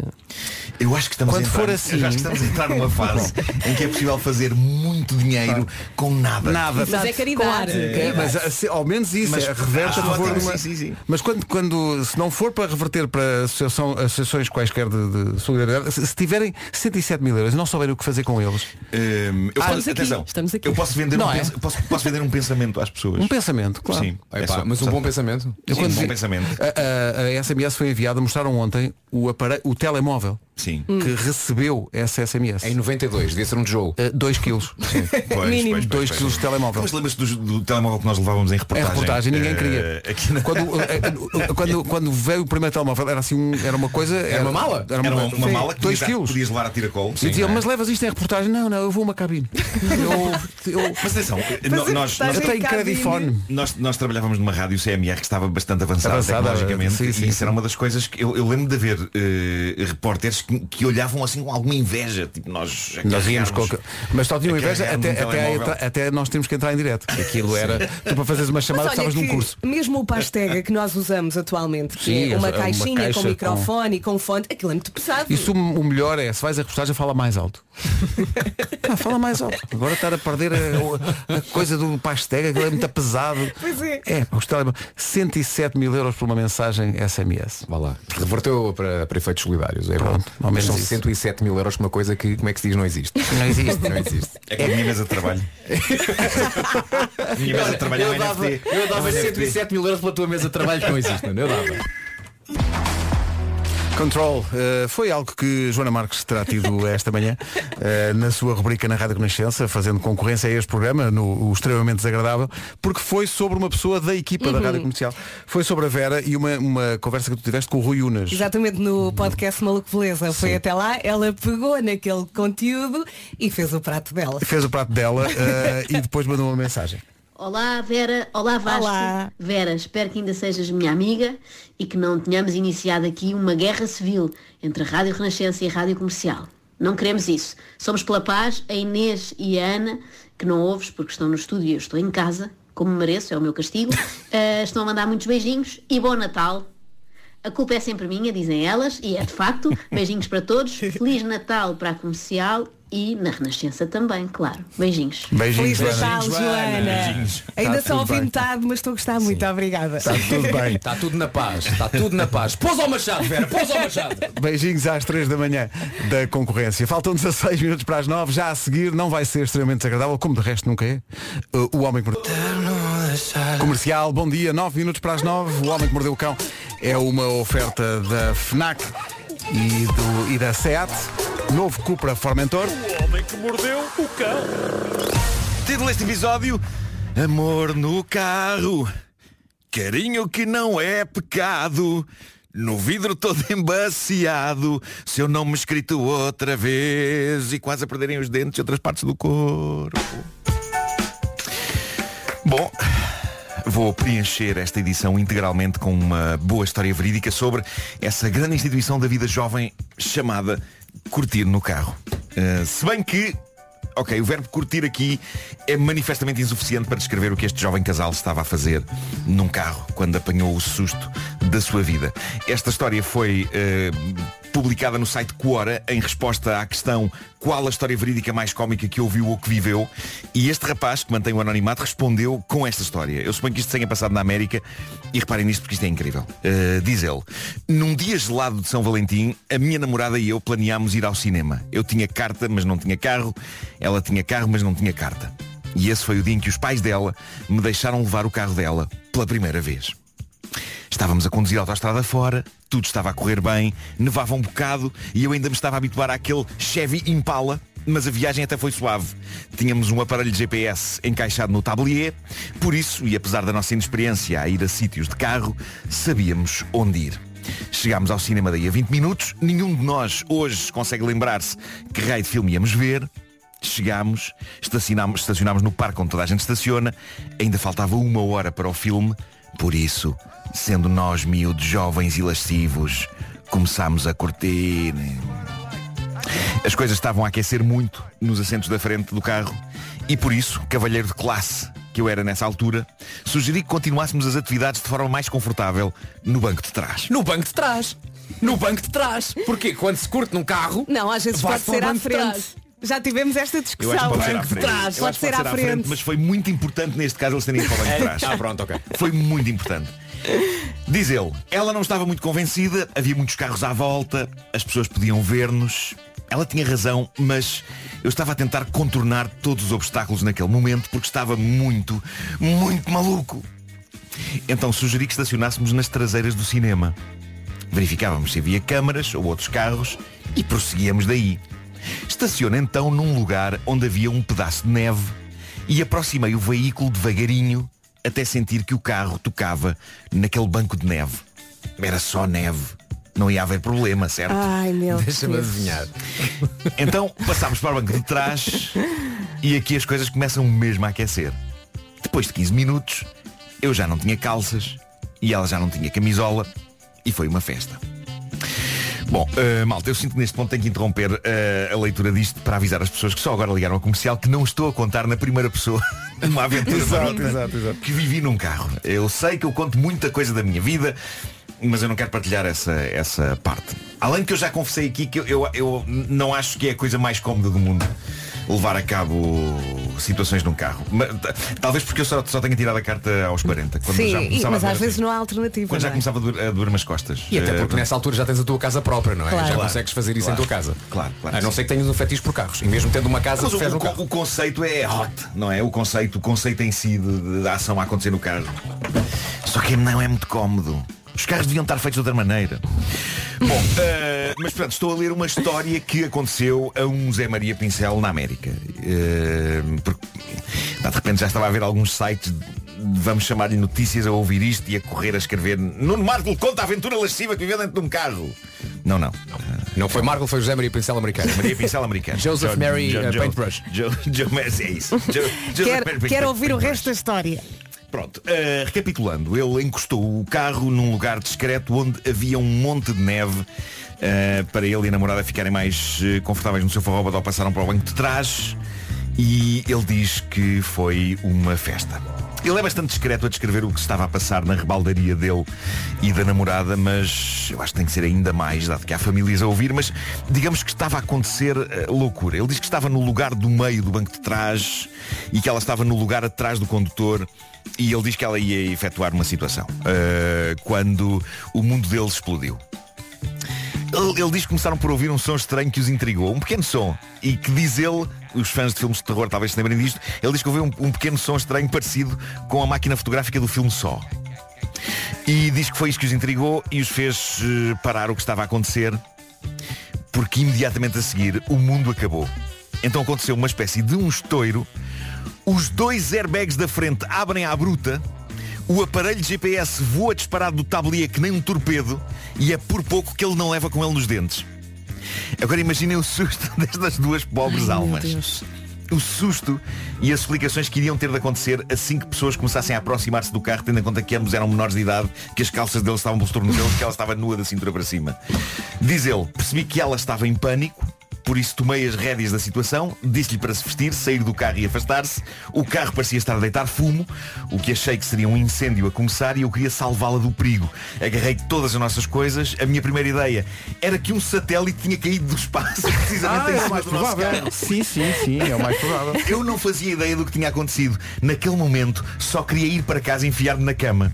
Eu acho que estamos Quando a entrar, for assim- eu acho que estamos a entrar numa fase em que é possível fazer muito dinheiro com nada. Nada. Mas é caridade. É, mas assim, ao menos isso, Mas- é, reverte Ah, a favor sim, de uma... sim, sim. Mas quando, quando, se não for para reverter para associação, associações quaisquer de, de solidariedade, se, se tiverem 107 mil euros e não souberem o que fazer com eles, Hum, eu Ah, posso, estamos aqui, atenção, estamos aqui. eu posso vender, Não um, é? pens- posso, posso vender um pensamento às pessoas. um pensamento, claro. Sim, é Epá, só- mas um bom pensamento. Eu Sim, quando um bom vi- pensamento. A, a- a SMS foi enviada, mostraram ontem o, aparelho, o telemóvel Sim. que recebeu essa SMS. Em 92, devia ser um tijolo. 2 quilos. Pois, Mínimo. pois, pois, 2 pois. quilos de telemóvel. Mas lembras-te do, do telemóvel que nós levávamos em reportagem? reportagem, ninguém Eh, queria. aqui na- Quando, eh, eh, quando, quando veio o primeiro telemóvel, era assim um- era uma coisa. Era, uma mala? Era uma, Era uma, uma mala que 2 podias, quilos. podias levar a tiracol. E diziam, é? mas levas isto em reportagem? Não, não, eu vou a uma cabine. Eu, eu, Mas atenção, no- nós, eu nós, tenho credifone. nós, nós trabalhávamos numa rádio CMR que estava bastante avançada, Avançada, tecnologicamente sim, sim, e isso sim. era uma das coisas que eu, eu lembro de haver eh, repórteres que, que olhavam assim com alguma inveja, tipo nós Nós íamos com... carregarmos- Mas só tinham inveja até, um até, entra- até nós temos que entrar em direto. Aquilo era. Tu para fazeres uma chamada Mas olha precisavas de um que curso. Mesmo o pastega que nós usamos atualmente, que Sim, é uma é uma caixinha caixa com com- microfone e com fonte, aquilo é muito pesado. Isso o melhor é, se vais a reportagem, fala mais alto. Ah, fala mais alto. Agora estar a perder a, a coisa do pastega, aquilo é muito pesado. Pois é. É, os telemóveis. 107 mil euros por uma mensagem SMS. Vá lá. Reverteu para, para efeitos solidários. É bom. Pronto. Ao menos são isso. 107 mil euros, uma coisa que, como é que se diz, não existe. Não existe. não existe. É como a minha mesa de trabalho. minha mesa de trabalho é eu dava, NFT. eu dava É um NFT. 107 mil euros pela tua mesa de trabalho que não existe, mano. Eu dava. Control eh, foi algo que Joana Marques terá tido esta manhã eh, na sua rubrica na Rádio Renascença, fazendo concorrência a este programa, no o extremamente desagradável, porque foi sobre uma pessoa da equipa da Rádio Comercial. Foi sobre a Vera e uma, uma conversa que tu tiveste com o Rui Unas. Exatamente no podcast Maluco Beleza. Foi até lá, ela pegou naquele conteúdo e fez o prato dela. Fez o prato dela eh, e depois mandou uma mensagem. Olá Vera, olá Vasco. Olá. Vera, espero que ainda sejas minha amiga e que não tenhamos iniciado aqui uma guerra civil entre a Rádio Renascença e a Rádio Comercial. Não queremos isso. Somos pela paz, a Inês e a Ana, que não ouves porque estão no estúdio e eu estou em casa, como mereço, é o meu castigo, eh, estão a mandar muitos beijinhos e bom Natal. A culpa é sempre minha, dizem elas, e é de facto. Beijinhos para todos. Feliz Natal para a comercial e na Renascença também, claro. Beijinhos. Beijinhos, Feliz Joana. Natal, Joana. Beijinhos. Ainda Tá só tudo ouvi bem. metade, mas estou a gostar muito. Obrigada. Está tudo bem. Está tudo na paz. Está tudo na paz. Pôs ao machado, Vera. Pôs ao machado. Beijinhos às 3 da manhã da concorrência. Faltam 16 minutos para as 9. Já a seguir não vai ser extremamente desagradável, como de resto nunca é. Uh, O Homem que Mordeu. Comercial, bom dia, 9 minutos para as 9. O Homem que Mordeu o Cão é uma oferta da FNAC e, do, e da SEAT. Novo Cupra Formentor. Título deste episódio Amor no carro. Carinho que não é pecado. No vidro todo embaciado. Se eu não me escrito outra vez. E quase a perderem os dentes e outras partes do corpo. Bom, vou preencher esta edição integralmente com uma boa história verídica sobre essa grande instituição da vida jovem chamada curtir no carro. Uh, se bem que, ok, o verbo curtir aqui é manifestamente insuficiente para descrever o que este jovem casal estava a fazer num carro quando apanhou o susto da sua vida. Esta história foi uh, publicada no site Quora em resposta à questão qual a história verídica mais cómica que ouviu ou que viveu e este rapaz, que mantém o anonimato, respondeu com esta história. Eu suponho que isto tenha passado na América e reparem nisto porque isto é incrível. Uh, diz ele, num dia gelado de São Valentim, a minha namorada e eu planeámos ir ao cinema. Eu tinha carta, mas não tinha carro. Ela tinha carro, mas não tinha carta. E esse foi o dia em que os pais dela me deixaram levar o carro dela pela primeira vez. Estávamos a conduzir a autoestrada fora, tudo estava a correr bem, nevava um bocado e eu ainda me estava a habituar àquele Chevy Impala, mas a viagem até foi suave. Tínhamos um aparelho de GPS encaixado no tablier, por isso, e apesar da nossa inexperiência a ir a sítios de carro, sabíamos onde ir. Chegámos ao cinema daí a 20 minutos, nenhum de nós hoje consegue lembrar-se que raio de filme íamos ver, Chegámos, estacionámos, estacionámos no parque onde toda a gente estaciona, ainda faltava uma hora para o filme, por isso, sendo nós miúdos jovens e lascivos, começámos a curtir. As coisas estavam a aquecer muito nos assentos da frente do carro e por isso, cavalheiro de classe que eu era nessa altura, sugeri que continuássemos as atividades de forma mais confortável no banco de trás. No banco de trás. No banco de trás. Porque quando se curte num carro. Não, às vezes vai pode ser à frente. Já tivemos esta Eu discussão. acho que pode ser à Banco de frente. trás, Eu acho pode que ser à frente. mas foi muito importante neste caso eles terem ido para o banco de trás. Ah, pronto, ok. Foi muito importante. Diz ele, ela não estava muito convencida, havia muitos carros à volta, as pessoas podiam ver-nos. Ela tinha razão, mas eu estava a tentar contornar todos os obstáculos naquele momento porque estava muito, muito maluco. Então sugeri que estacionássemos nas traseiras do cinema. Verificávamos se havia câmaras ou outros carros e prosseguíamos daí. Estaciona então num lugar onde havia um pedaço de neve e aproximei o veículo devagarinho até sentir que o carro tocava naquele banco de neve. Era só neve. Não ia haver problema, certo? Ai meu Deixa-me adivinhar. Então passámos para o banco de trás e aqui as coisas começam mesmo a aquecer. Depois de 15 minutos, eu já não tinha calças e ela já não tinha camisola e foi uma festa. Bom, eh, malta, eu sinto que neste ponto tenho que interromper eh, a leitura disto para avisar as pessoas que só agora ligaram ao comercial que não estou a contar na primeira pessoa uma aventura Exato, exato, exato. que vivi num carro. Eu sei que eu conto muita coisa da minha vida, mas eu não quero partilhar essa, essa parte. Além de que eu já confessei aqui que eu, eu, eu não acho que é a coisa mais cómoda do mundo levar a cabo situações num carro. Mas, talvez porque eu só, só tenha tirado a carta aos 40. Quando Sim, já e- começava mas a às vezes assim. não há alternativa. Quando já é? começava a doer, a doer umas costas. E até porque Eh, nessa altura já tens a tua casa própria, não é? Claro. Já Claro. consegues fazer isso Claro. em tua casa. Claro, claro A não sim. ser que tenhas um fetiche por carros. E mesmo tendo uma casa, Mas o, um o- carro. o conceito é hot, não é? O conceito, o conceito em si de, de ação a acontecer no carro. Só que não é muito cómodo. Os carros deviam estar feitos de outra maneira. Bom, eh, mas portanto, estou a ler uma história que aconteceu a um Zé Maria Pincel na América. Eh, porque, de repente já estava a ver alguns sites, de- vamos chamar-lhe notícias, a ouvir isto e a correr a escrever Nuno Marco conta a aventura lasciva que viveu dentro de um carro. Não, não. Não foi Marco, foi José Maria Pincel americano. Maria Pincel americano. Joseph Jo- Mary, Jo- uh, Jo- Paintbrush. Jo- Jo- mas é isso. Jo- Joseph Quero, Mary quero Paintbrush. ouvir o resto da história. Pronto, eh, recapitulando, ele encostou o carro num lugar discreto onde havia um monte de neve eh, para ele e a namorada ficarem mais eh, confortáveis no seu forró, passaram para o banco de trás e ele diz que foi uma festa. Ele é bastante discreto a descrever o que estava a passar na rebaldaria dele e da namorada, mas eu acho que tem que ser ainda mais, dado que há famílias a ouvir, mas digamos que estava a acontecer eh, loucura. Ele diz que estava no lugar do meio do banco de trás e que ela estava no lugar atrás do condutor e ele diz que ela ia efetuar uma situação eh, quando o mundo dele explodiu. Ele, ele diz que começaram por ouvir um som estranho que os intrigou, um pequeno som, e que diz ele, os fãs de filmes de terror talvez se lembrem disto, ele diz que ouviu um, um pequeno som estranho parecido com a máquina fotográfica do filme Só. E diz que foi isso que os intrigou e os fez eh, parar o que estava a acontecer, porque imediatamente a seguir o mundo acabou. Então aconteceu uma espécie de um estouro, os dois airbags da frente abrem à bruta, o aparelho de GPS voa disparado do tablier que nem um torpedo e é por pouco que ele não leva com ele nos dentes. Agora imaginem o susto destas duas pobres almas. O susto e as explicações que iriam ter de acontecer assim que pessoas começassem a aproximar-se do carro, tendo em conta que ambos eram menores de idade, que as calças deles estavam pelos tornozelos, que ela estava nua da cintura para cima. Diz ele, percebi que ela estava em pânico, por isso tomei as rédeas da situação, disse-lhe para se vestir, sair do carro e afastar-se. O carro parecia estar a deitar fumo, o que achei que seria um incêndio a começar e eu queria salvá-la do perigo. Agarrei todas as nossas coisas. A minha primeira ideia era que um satélite tinha caído do espaço, precisamente Ah, em é o cima mais do nosso carro. Sim, sim, sim, é o mais provável. Eu não fazia ideia do que tinha acontecido. Naquele momento, só queria ir para casa e enfiar-me na cama.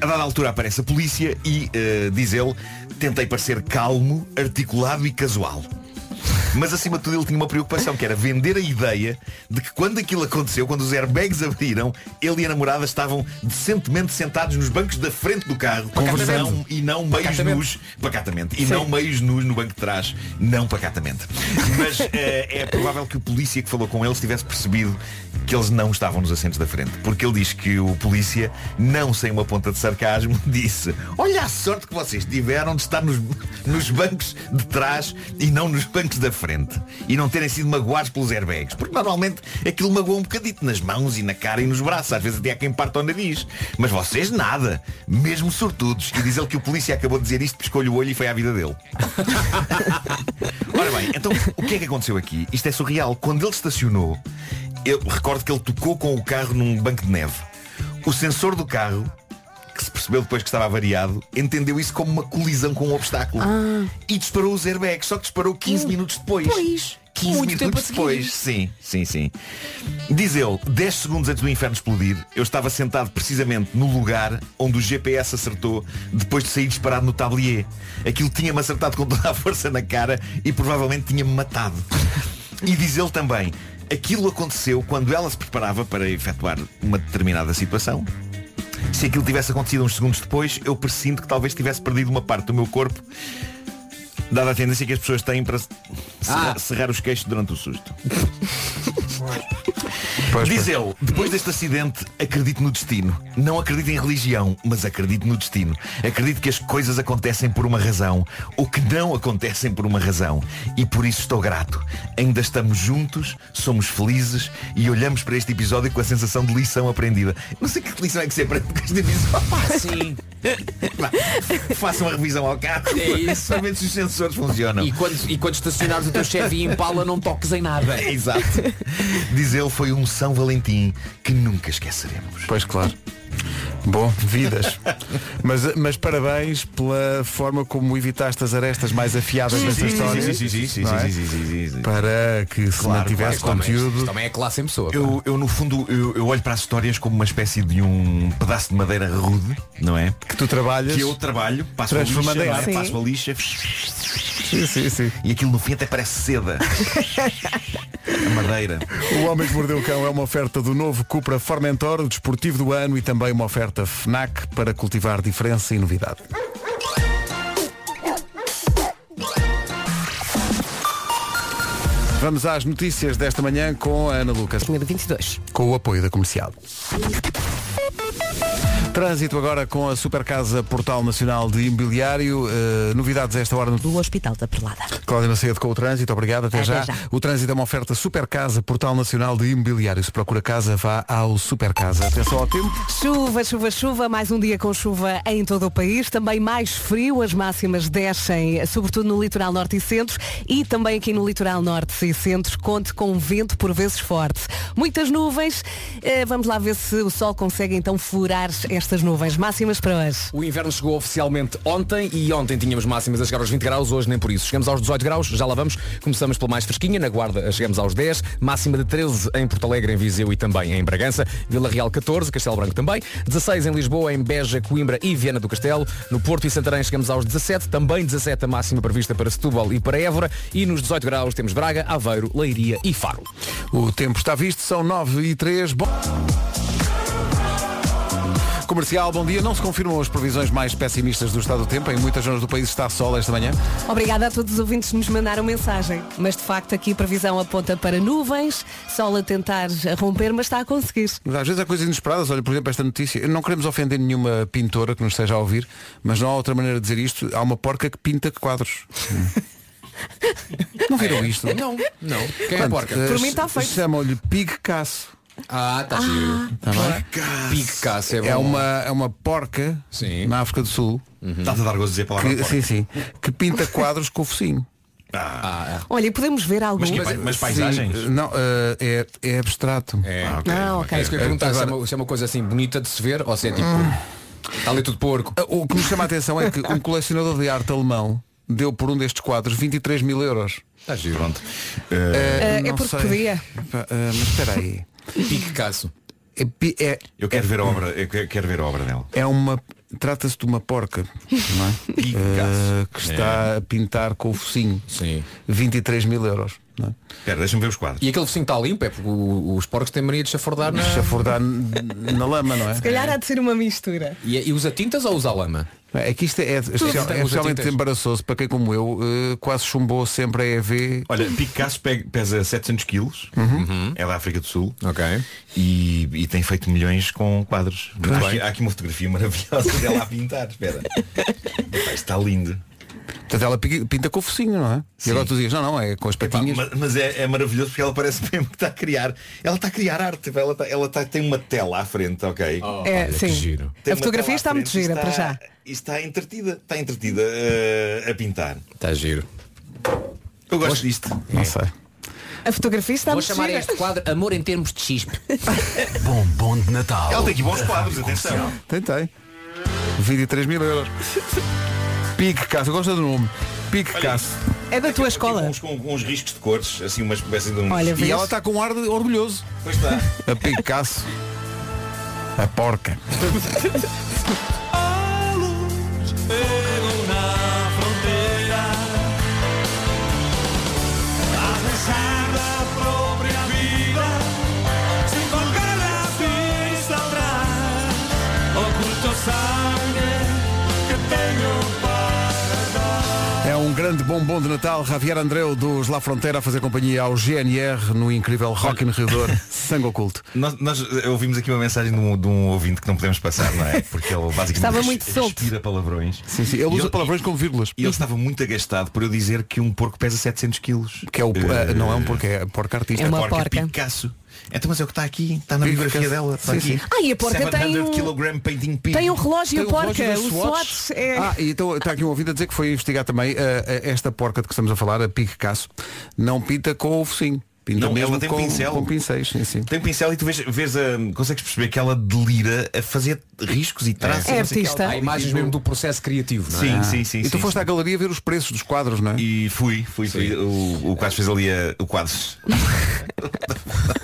A dada altura aparece a polícia e, eh, diz ele, tentei parecer calmo, articulado e casual. Mas acima de tudo ele tinha uma preocupação, que era vender a ideia de que quando aquilo aconteceu, quando os airbags abriram, ele e a namorada estavam decentemente sentados nos bancos da frente do carro Conversando. não- e não meios Pacatamente. nus, pacatamente, e não meios nus no banco de trás, não pacatamente. Mas eh, é provável que o polícia que falou com eles tivesse percebido que eles não estavam nos assentos da frente, porque ele diz que o polícia, não sem uma ponta de sarcasmo, disse olha a sorte que vocês tiveram de estar nos, nos bancos de trás e não nos bancos da frente e não terem sido magoados pelos airbags, porque normalmente aquilo magoa um bocadito nas mãos e na cara e nos braços, às vezes até há quem parta o nariz, mas vocês nada, mesmo sortudos. E diz ele que o polícia acabou de dizer isto, piscou-lhe o olho e foi à vida dele. Ora bem, então o que é que aconteceu aqui? Isto é surreal. Quando ele estacionou, eu recordo que ele tocou com o carro num banco de neve. O sensor do carro, que se percebeu depois que estava avariado, entendeu isso como uma colisão com um obstáculo. E disparou os airbags, só que disparou 15 minutos depois. Pois. 15 Muito minutos depois. Sim, sim, sim. Diz ele, 10 segundos antes do inferno explodir, eu estava sentado precisamente no lugar onde o GPS acertou depois de sair disparado no tablier. Aquilo tinha-me acertado com toda a força na cara e provavelmente tinha-me matado. E diz ele também, aquilo aconteceu quando ela se preparava para efetuar uma determinada situação. Se aquilo tivesse acontecido uns segundos depois, eu pressinto que talvez tivesse perdido uma parte do meu corpo, dada a tendência que as pessoas têm para serrar, serrar os queixos durante o susto. Pois, Diz pois. ele, depois deste acidente, acredito no destino. Não acredito em religião, mas acredito no destino. Acredito que as coisas acontecem por uma razão, ou que não acontecem por uma razão. E por isso estou grato. Ainda estamos juntos, somos felizes e olhamos para este episódio com a sensação de lição aprendida. Não sei que lição é que se aprende com este episódio. Sim. Vá, Façam a revisão ao carro. É isso. Para ver se os sensores funcionam. E quando, e quando estacionares o teu Chevy Impala não toques em nada. Exato. Diz ele, foi um São Valentim que nunca esqueceremos. Pois claro. Bom, vidas. mas, mas parabéns pela forma como evitaste as arestas mais afiadas Sim, desta sim, história. sim, sim, sim, sim, não é? sim, sim, sim, sim, sim. Para que se Claro, mantivesse claro, conteúdo. Isto também é classe em pessoa. Eu, eu, no fundo, eu, eu olho para as histórias como uma espécie de um pedaço de madeira rude, não é? Que tu trabalhas. Que eu trabalho, passo a lixa, é? arte. passo a lixa Sim, sim, sim. e aquilo no fim até parece seda. a madeira. O Homem que Mordeu o Cão é uma oferta do novo Cupra Formentor, o desportivo do ano e também uma oferta FNAC para cultivar diferença e novidade. Vamos às notícias desta manhã com a Ana Lucas, Número 22. com o apoio da comercial. Trânsito agora com a Supercasa Portal Nacional de Imobiliário. Eh, novidades a esta hora no Do Hospital da Perlada. Cláudia Macedo com o trânsito, obrigado, até, Até já. já. O trânsito é uma oferta Super Casa, Portal Nacional de Imobiliário. Se procura casa, vá ao Super Casa. Atenção ao tempo. Chuva, chuva, chuva, mais um dia com chuva em todo o país, também mais frio, as máximas descem, sobretudo no litoral norte e centro e também aqui no litoral norte e centro, conte com vento por vezes forte. Muitas nuvens, Eh, vamos lá ver se o sol consegue então furar estas nuvens. Máximas para hoje. O inverno chegou oficialmente ontem e ontem tínhamos máximas a chegar aos 20 graus, hoje nem por isso. Chegamos aos 18 graus, já lá vamos. Começamos pela mais fresquinha, na Guarda chegamos aos 10, máxima de 13 em Porto Alegre, em Viseu e também em Bragança, Vila Real 14, Castelo Branco também, 16 em Lisboa, em Beja, Coimbra e Viana do Castelo. No Porto e Santarém chegamos aos 17, também 17 a máxima prevista para Setúbal e para Évora e nos 18 graus temos Braga, Aveiro, Leiria e Faro. O tempo está visto, são 9 e 3. Bom... Comercial, bom dia. Não se confirmam as previsões mais pessimistas do estado do tempo. Em muitas zonas do país está sol esta manhã. Obrigada a todos os ouvintes que nos mandaram mensagem. Mas de facto aqui a previsão aponta para nuvens, sol a tentar romper, mas está a conseguir. Mas às vezes há coisas inesperadas. Olha, por exemplo, esta notícia. Não queremos ofender nenhuma pintora que nos esteja a ouvir, mas não há outra maneira de dizer isto. Há uma porca que pinta quadros. não viram isto? Não, não. Quem é a Portanto, porca? eh, Por mim está feito. Chamam-lhe Picasso. Ah, está giro. Tá bem? Picasso é bom. É uma, é uma porca Sim. na África do Sul Estás a dar gosto de dizer a palavra que, porca. sim, sim, que pinta quadros com o focinho. Ah, Olha, e podemos ver algum. mas, que, mas paisagens? Sim, não, eh, é, é abstrato. É. Ah, ok. Ah, ok. É isso que eu ia perguntar, se, é uma, se é uma coisa assim bonita de se ver ou se é tipo. Está ali tudo porco. O que me chama a atenção é que um colecionador de arte alemão deu por um destes quadros 23 mil euros. Está giro. Pronto. Eh, é porque sei. podia. Epá, eh, mas espera aí. Picasso. É, pi- é, Eu quero ver a obra, eu que- quero ver a obra dela. é uma. Trata-se de uma porca, é? Eh, que está a pintar com o focinho. Sim. 23 mil euros. Não é? Deixa-me ver os quadros. E aquele focinho está limpo, é porque os porcos têm mania de chafurdar na... Chafurdar na lama, não é? Se calhar há de ser uma mistura. E, e usa tintas ou usa lama? É que isto é, especial- Usa é especialmente embaraçoso para quem como eu eh, quase chumbou sempre a EV. Olha, Picasso pe- pesa 700 quilos, Uhum. é da África do Sul Ok. e, e tem feito milhões com quadros. Há aqui, há aqui uma fotografia maravilhosa dela a pintar, espera. Epá, isto está lindo. Portanto, ela pi- pinta com o focinho, não é? E agora tu dizes, não, não, é com as patinhas. mas mas é, é maravilhoso porque ela parece mesmo que está a criar. Ela está a criar arte. Ela, está, ela está, tem uma tela à frente, ok? É, olha, sim. que giro. Tem A fotografia está muito gira para já. Está entretida, está entretida eh, a pintar. Está giro. Eu gosto disto. Não sei. A fotografia está Vou chamar gira. este quadro Amor em termos de chispe. Bombom de Natal. Ela tem aqui bons quadros, atenção. Tem, tem. 23 mil euros. Pique Casso, eu gosto do nome. Pique Casso. É da tua escola. com uns, com, uns riscos de cores, assim uma espécie de um. Olha, E ela está com um ar de orgulhoso. Pois está. A Pique Casso. A porca. grande bombom de Natal. Javier Andreu dos La Fronteira a fazer companhia ao GNR no incrível Rock in Rio Douro. Sangue oculto. Nós, nós ouvimos aqui uma mensagem de um, de um ouvinte que não podemos passar, não é? Porque ele basicamente Estava muito solto. palavrões. Sim, sim. Ele usa palavrões como vírgulas. E ele estava muito agastado por eu dizer que um porco pesa 700 quilos. Que é o, Eh, eh, não é um porco, é a porca artista. É uma porca porca. Picasso. Então, mas é o que está aqui, está na biografia dela. Está Sim, aqui. sim. Ah, e a porca tem 700 um- kilogram painting pig. Tem um relógio, Tem a relógio porca. da O Swatch. Swatch é. Ah, e então está aqui um ouvido a dizer que foi investigar também eh, eh, esta porca de que estamos a falar, a Pique Casso, não pinta com o focinho. Pinta Não, mesmo ela tem com, pincel. com pincéis, sim, sim. Tem um pincel e tu vês, vês a, consegues perceber que ela delira a fazer riscos e traços. É o que. artista. Há imagens mesmo do processo criativo, não é? Sim, Ah. sim, sim. E tu sim, foste sim. à galeria ver os preços dos quadros, não é? E fui, fui, fui. O, o Quadros fez ali a, o Quadros.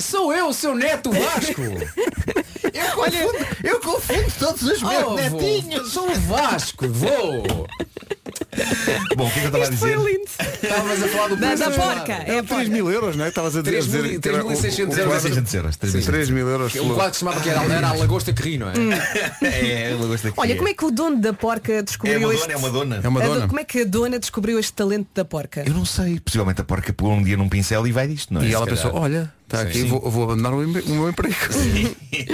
Sou eu, o seu neto Vasco! Eu confundo, eu confundo todos os Ovo! Sou o Vasco, vou! Bom, o que é que eu estava a Foi dizer? lindo. Estavas a falar do preço da das porca. É a 3 mil euros, não é? Estavas a dizer. Três mil- a dizer que três era mil e o- seiscentos o euros. quadro- 600 euros. 3 mil euros. Um quadro que se chamava que era, era a lagosta que ri, não é? É, eu gosto aqui. Olha, como é que o dono da porca É descobriu uma este... é uma dona. É uma dona. Como é que a dona descobriu este talento da porca? Eu não sei. Possivelmente a porca pegou um dia num pincel e vai disto, não é? E ela pensou, olha, está aqui, Sim. vou, vou abandonar o, meu emprego.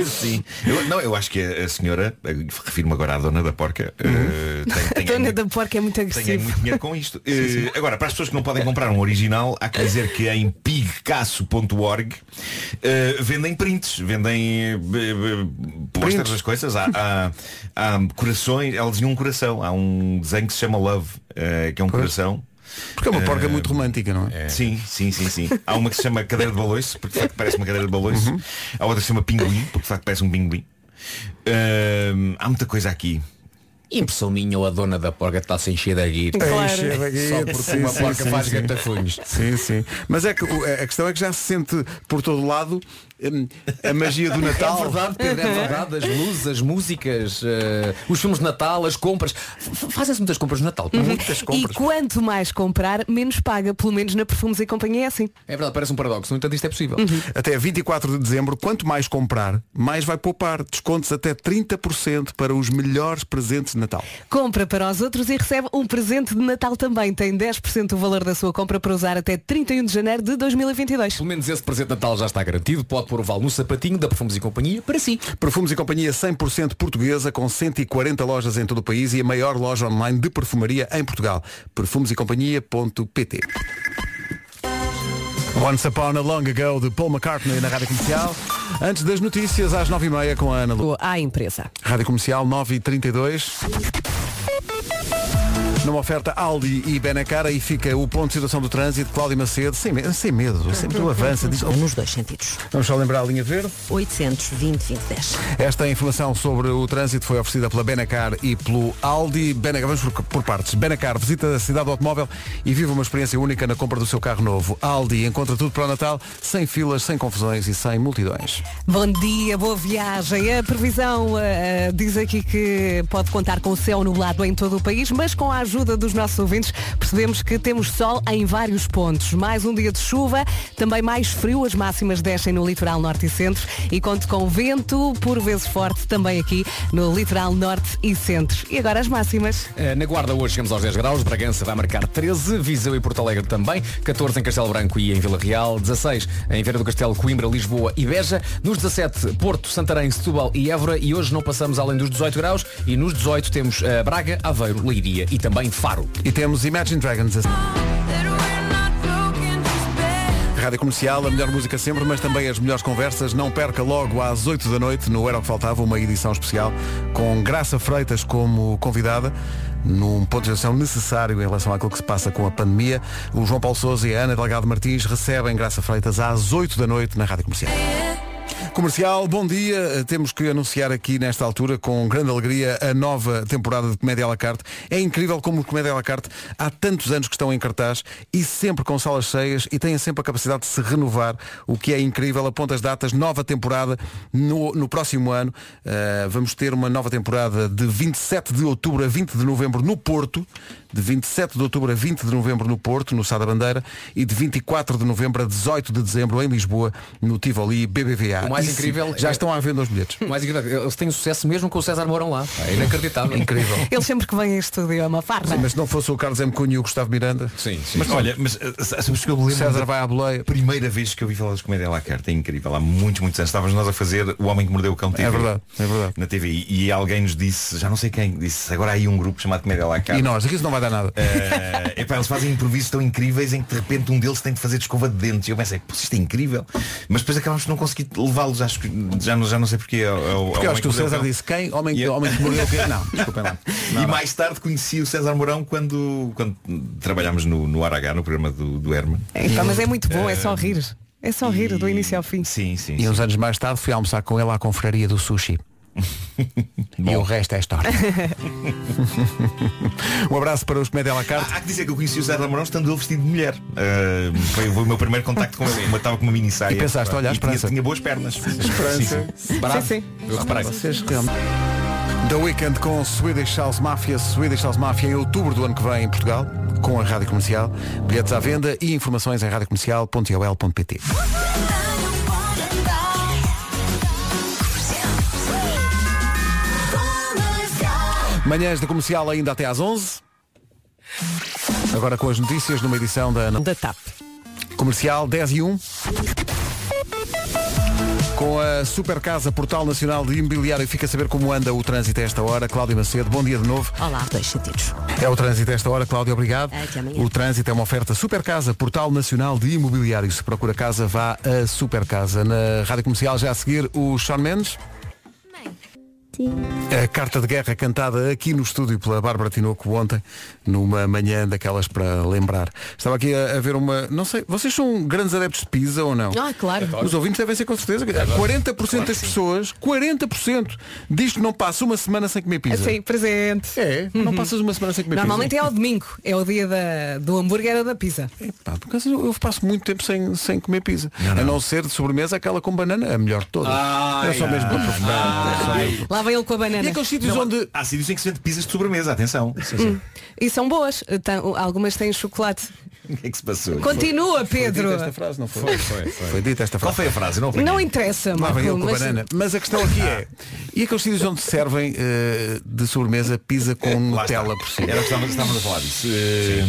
Sim. Eu, não, eu acho que a, a senhora, eh, refiro-me agora à dona da porca, eh, tem, A tem dona ganho- da porca é muito tem agressiva. muito dinheiro com isto. Eh, agora, para as pessoas que não podem comprar um original, há que dizer que em pigcasso.org eh, vendem prints, vendem posters das coisas, há, há, há corações, ela desenhou um coração, há um desenho que se chama Love, que é um coração. Porque é uma porca muito romântica, não é? Sim, sim, sim, sim. Há uma que se chama cadeira de balões, porque de facto parece uma cadeira de balões. Uhum. Há outra que se chama pinguim, porque de facto parece um pinguim. Ahm, há muita coisa aqui. Impressão minha ou a dona da porca está sem encher da guita. Claro. A guita, Só porque sim, uma sim, porca sim, faz sim. gatafunhos. Sim, sim. Mas é que a questão é que já se sente por todo lado a magia do É Natal. verdade, Pedro, é verdade. As luzes, as músicas, eh, os filmes de Natal, as compras. Fazem-se muitas compras de Natal. Muitas E compras. quanto mais comprar, menos paga. Pelo menos na Perfumes e Companhia é assim. É verdade, parece um paradoxo. No entanto, isto é possível. Até 24 de dezembro, quanto mais comprar, mais vai poupar. Descontos até 30% para os melhores presentes de Natal. Compra para os outros e recebe um presente de Natal também. Tem 10% do valor da sua compra para usar até 31 de janeiro de 2022. Pelo menos esse presente de Natal já está garantido. Pode pôr o vale no sapatinho da Perfumes e Companhia para si. Perfumes e Companhia 100% portuguesa, com 140 lojas em todo o país e a maior loja online de perfumaria em Portugal. Perfumesecompanhia.pt Once Upon a Long Ago de Paul McCartney na Rádio Comercial. Antes das notícias, às 9h30 com a Ana Lu. À empresa. Rádio Comercial 9h32. Numa oferta Aldi e Benacar, aí fica o ponto de situação do trânsito. Cláudio Macedo, sem, me- sem medo, sempre tu avança. Diz, Nos dois sentidos. Vamos só lembrar a linha verde. 820 2010. Esta informação sobre o trânsito foi oferecida pela Benacar e pelo Aldi. Benacar, vamos por, por partes. Benacar visita a cidade do automóvel e vive uma experiência única na compra do seu carro novo. Aldi encontra tudo para o Natal, sem filas, sem confusões e sem multidões. Bom dia, boa viagem. A previsão eh, diz aqui que pode contar com o céu nublado em todo o país, mas com a ajuda dos nossos ouvintes percebemos que temos sol em vários pontos. Mais um dia de chuva, também mais frio, as máximas descem no litoral norte e centro e conto com vento, por vezes forte, também aqui no litoral norte e centro. E agora as máximas. Eh, Na Guarda hoje chegamos aos 10 graus, Bragança vai marcar 13, Viseu e Porto Alegre também, 14 em Castelo Branco e em Vila Real, 16 em Vera do Castelo, Coimbra, Lisboa e Beja, nos 17 Porto, Santarém, Setúbal e Évora e hoje não passamos além dos 18 graus e nos 18 temos eh, Braga, Aveiro, Leiria e também Faro. E temos Imagine Dragons. Rádio Comercial, a melhor música sempre, mas também as melhores conversas. Não perca logo às 8 da noite, no Era o que Faltava, uma edição especial com Graça Freitas como convidada, num ponto de atenção necessário em relação àquilo que se passa com a pandemia. O João Paulo Sousa e a Ana Delgado Martins recebem Graça Freitas às 8 da noite na Rádio Comercial. Comercial, bom dia. Eh, Temos que anunciar aqui nesta altura com grande alegria a nova temporada de Comédia à la carte. É incrível como Comédia à la carte há tantos anos que estão em cartaz e sempre com salas cheias e têm sempre a capacidade de se renovar, o que é incrível. Aponta as datas, nova temporada no, no próximo ano. Eh, vamos ter uma nova temporada de 27 de outubro a 20 de novembro no Porto. De 27 de outubro a 20 de novembro no Porto, no Sá da Bandeira, e de 24 de novembro a 18 de dezembro em Lisboa, no Tivoli BBVA. Mais incrível Já é- estão à venda os bilhetes. O mais incrível, eles têm sucesso mesmo com o César Mourão lá. É inacreditável. Incrível. Eles sempre que vêm a estúdio é uma farda. Sim, mas se não fosse o Carlos M. Cunha e o Gustavo Miranda. Sim, sim. Mas olha, mas eh, sabes que eu lembro César vai à boleia. primeira vez que eu vi falar de comédia à la carte, é incrível, há muitos, muitos anos. Estávamos nós a fazer O Homem que Mordeu o Cão TV. É verdade, é verdade. Na TV. E, alguém nos disse, já não sei quem, disse, agora há aí um grupo chamado Comédia à la carte. E nós, aqui isso não vai dar nada. Eh, epá, eles fazem improvisos tão incríveis em que de repente um deles tem de fazer de escova de dentes. E eu pensei, isto é incrível. Mas depois acabamos por não conseguir acho que já não, já não sei porquê. ao- ao- Porque eu ao acho que o César disse quem? Homem, E- homem que mordeu quem? Não, desculpem lá. Não, e não. mais tarde conheci o César Mourão quando, quando trabalhámos no, no RH, no programa do, do Herman. Então, mas é muito bom, é só rir. É só rir do início ao fim. Sim, sim. E uns anos mais tarde fui almoçar com ele à confraria do sushi. e o resto é história. um abraço para os Comédia à la carte. Há que dizer que eu conheci o César Mourão estando ele vestido de mulher. Ah, foi, foi o meu primeiro contacto com ele. Estava com uma mini saia. E pensaste, olha, a E tinha, esperança. tinha boas pernas. Esperança. Sim, sim. Bravo. Sim, Eu reparei. Vocês realmente. The Weekend com Swedish House Mafia, Swedish House Mafia em outubro do ano que vem em Portugal, com a Rádio Comercial. Bilhetes à venda e informações em radiocomercial.ol.pt. Manhãs da Comercial ainda até às 11. Agora com as notícias numa edição da Ana. Da TAP. Comercial 10 e 1. Com a Super Casa Portal Nacional de Imobiliário fica a saber como anda o trânsito a esta hora. Cláudia Macedo, bom dia de novo. Olá, dois sentidos. É o trânsito a esta hora, Cláudia, obrigado. Até amanhã. O trânsito é uma oferta Super Casa, Portal Nacional de Imobiliário. Se procura casa, vá a Super Casa. Na Rádio Comercial já a seguir o Sean Mendes. A carta de guerra cantada aqui no estúdio pela Bárbara Tinoco ontem, numa manhã daquelas para lembrar. Estava aqui a, a ver uma. Não sei, vocês são grandes adeptos de pizza ou não? Ah, claro. Os ouvintes devem ser com certeza. 40% das pessoas, 40% diz que não passa uma semana sem comer pizza. Assim, presente. É, não passas uma semana sem comer Normalmente pizza. é ao domingo, é o dia da, do hambúrguer ou da pizza. Pá, por acaso eu, eu passo muito tempo sem, sem comer pizza. A não ser de sobremesa aquela com banana, a melhor de todas. Ai, Era só mesmo para provocar. Lá vem ele com a banana. E aqueles sítios onde. Há sítios em que se vende pizzas de sobremesa, atenção. Hum. E são boas. Então, algumas têm chocolate. O que é que se passou? Continua, Foi Pedro. dita esta frase, não foi? Foi, foi. dita esta Qual frase. foi a frase? Não. Não interessa, Lá Marco, vem ele com mas- banana. Mas a questão aqui é, e aqueles sítios onde se servem eh, de sobremesa pizza com Lá está. Nutella por cima? Era o que estávamos, estávamos a falar disso. Eh,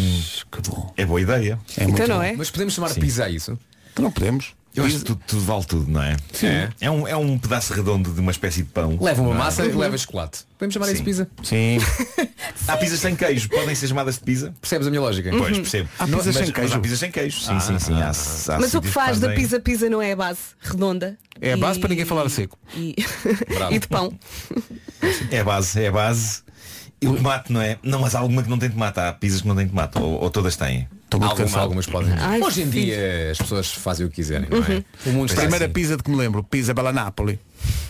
Que bom. É boa ideia. É Então muito não bom. é? Mas podemos chamar pizza a isso? Então não podemos. Eu acho que tudo, tudo vale tudo, não é? Sim. É um, é um pedaço redondo de uma espécie de pão. Leva uma é? massa e leva chocolate. Podemos chamar isso Sim. pizza? Sim. Há pizzas sem queijo, podem ser chamadas de pizza? Percebes a minha lógica? Pois, percebo. Há pizzas mas, sem mas queijo? há pizzas sem queijo. Sim, sim, sim. Há, há Mas o que sítios faz da fazem- pizza pizza não é a base redonda. É a base E- para ninguém falar a seco. E, e de pão. É a base, é a base. E o tomate, não é? Não, mas há alguma que não tem tomate. Há pizzas que não têm tomate. Ou, ou todas têm. Estou muito Alguma- cansado. algumas podem. Ai, Hoje em dia as pessoas fazem o que quiserem, não é? O mundo está Primeira assim. pizza de que me lembro, pizza Bella Napoli.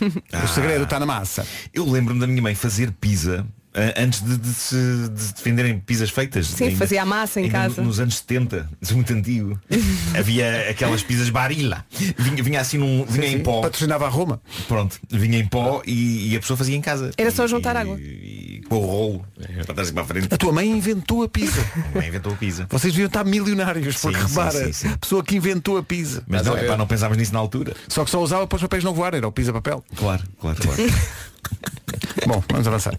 O segredo está na massa. Eu lembro-me da minha mãe fazer pizza ah, antes de, de se de se venderem pizzas feitas. Sim, fazia a massa em ainda casa. no- Nos anos 70, isso é muito antigo. Havia aquelas pizzas barilla. Vinha, vinha assim num. Vinha em pó. Patrocinava a Roma. Pronto, vinha em pó e, e a pessoa fazia em casa. Era só E- juntar e- água. E, com o rolo. Para trás e para a frente. A tua mãe inventou a pizza. A mãe inventou a pizza. Vocês deviam estar milionários, porque Sim, repara, sim, sim. a pessoa que inventou a pizza. Mas não, epá, não pensávamos nisso na altura. Só que só usava para os papéis não voarem, era o pizza papel. Claro, claro, claro. Bom, vamos avançar.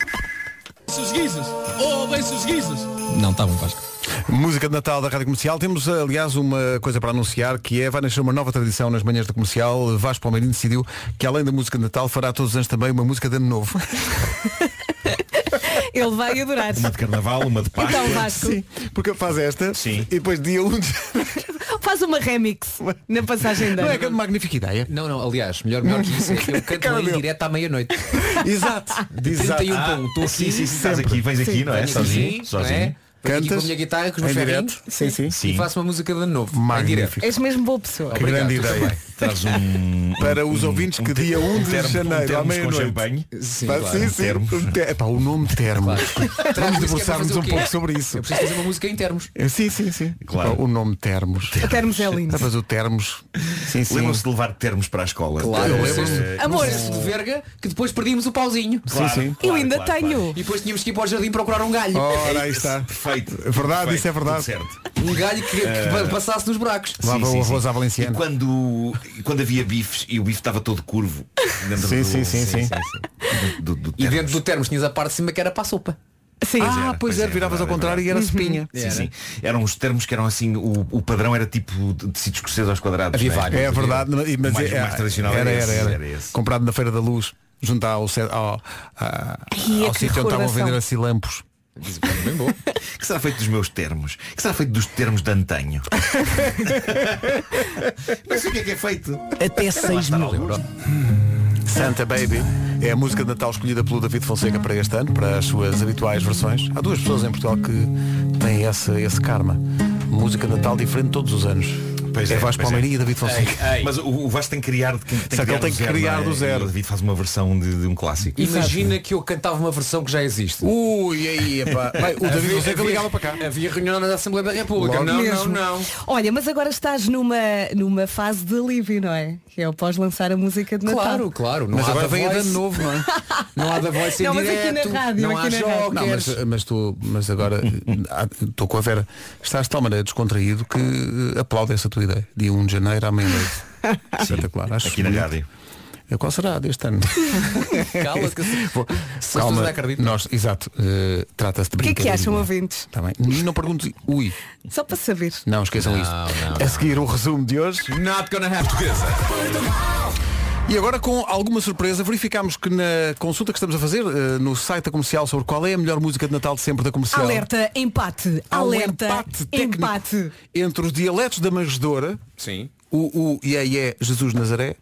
Os guizos! Oh, bem-se os guizos! Não, bom, Vasco. Música de Natal da Rádio Comercial. Temos, aliás, uma coisa para anunciar, que é, vai nascer uma nova tradição nas manhãs da comercial. Vasco Palmeirinho decidiu que além da música de Natal fará todos os anos também uma música de ano novo. Ele vai adorar. Uma de carnaval, uma de Páscoa. Então Vasco, Sim, porque faz esta Sim. e depois dia 1 de... faz uma remix na passagem da. Não é que é uma magnífica ideia? Não, não, aliás, melhor, melhor que isso é que eu canto em direto à meia-noite. Exato. Exato. 31 Ah, para um, estou aqui. sim, sim, sim, estás aqui, vens aqui, não é? Sozinho. não sozinho. É? Aqui com a Cantas minha guitarra, com os meus ferrinhos direto. Sim, sim. Sim. e faço uma música de ano novo. Magnífico. És mesmo boa pessoa. Que Obrigado, grande ideia. Traz um. Para um- os ouvintes que te- dia 1 de termo- janeiro, à termos com meia-noite. Sim, claro. sim, sim. Termos. Um te- Epá, o nome termos. Vamos Isso que é debruçar-nos um pouco sobre isso. Eu preciso fazer uma música em termos. Eh, Sim, sim, sim. Claro. Epá, O nome termos. A termos é lindo. Ah, Mas o termos. Sim, sim. Lembram-se de levar termos para a escola? Claro, lembro-me. eh, Amor, de verga, que depois perdíamos o pauzinho. claro, sim. claro, eu ainda claro, tenho. claro. E depois tínhamos que ir para o jardim procurar um galho. Ora, aí É está. Perfeito. É verdade, Perfeito, isso é verdade. certo. Um galho que, que passasse nos buracos. Lava Sim, o sim. arroz à valenciana. quando, e quando havia bifes e o bife estava todo curvo dentro Sim, do, sim, sim, sim. Do, do E dentro do termos tinhas a parte de cima que era para a sopa. Sim. Ah, era, pois pois era, é, viravas ao contrário e era cepinha. Sim, sim. Eram os termos que eram assim, o, o padrão era tipo de tecidos escoceses aos quadrados. Havia é? vários. É verdade, mas, mas mais- é- mais tradicional era, era era, esse, era. era esse. Comprado na Feira da Luz, junto ao, ao, a- ao que sítio onde estavam a vender assim lampos. Bem bom. que será feito dos meus termos? que será feito dos termos de antanho? Não sei o que é que é feito. Até 6 mil euros. Santa Baby é a música de Natal escolhida pelo David Fonseca para este ano, para as suas habituais versões. Há duas pessoas em Portugal que têm esse, esse karma. Música de Natal diferente todos os anos. Pois é, é, Vasco pois é. Palmeirinho e David Fonseca. Mas o, o Vasco tem que criar, tem, tem Só que ele tem que criar não é? do zero. O David faz uma versão de, de um clássico. Imagina que eu cantava uma versão que já existe. Ui, aí, epá. Bem, o David Havia- Fonseca havia- ligava para cá. Havia reunião na Assembleia da República. Logo não, mesmo. não, não. Olha, mas agora estás numa, numa fase de alívio, não é? Que é o pós-lançar a música de Natal. Claro, claro. Não Mas há agora da vem a de voice. ano novo, não é? Não há da voz em Não, mas aqui na rádio, não há jogos. Não, mas, mas, tu, mas agora ah, estou com a Vera. Estás de tal maneira descontraído que eh, aplaudo essa tua ideia. Dia 1 de janeiro à meia-noite. Espetacular. Acho aqui na bonito. rádio. Qual será deste ano? Que se- não acreditam. Nós, exato. eh, Trata-se de O que é que acham, ouvintes? Tá bem. Não perguntes. Ui. Só para saber. Não esqueçam Não, isto. não, a seguir o resumo de hoje. Not gonna have E agora com alguma surpresa verificámos que na consulta que estamos a fazer eh, no site da comercial sobre qual é a melhor música de Natal de sempre da comercial. Alerta, empate. Há um Alerta, empate técnico empate. entre os dialetos da manjedoura, Sim. o, o Ié Ié Jesus Nazaré,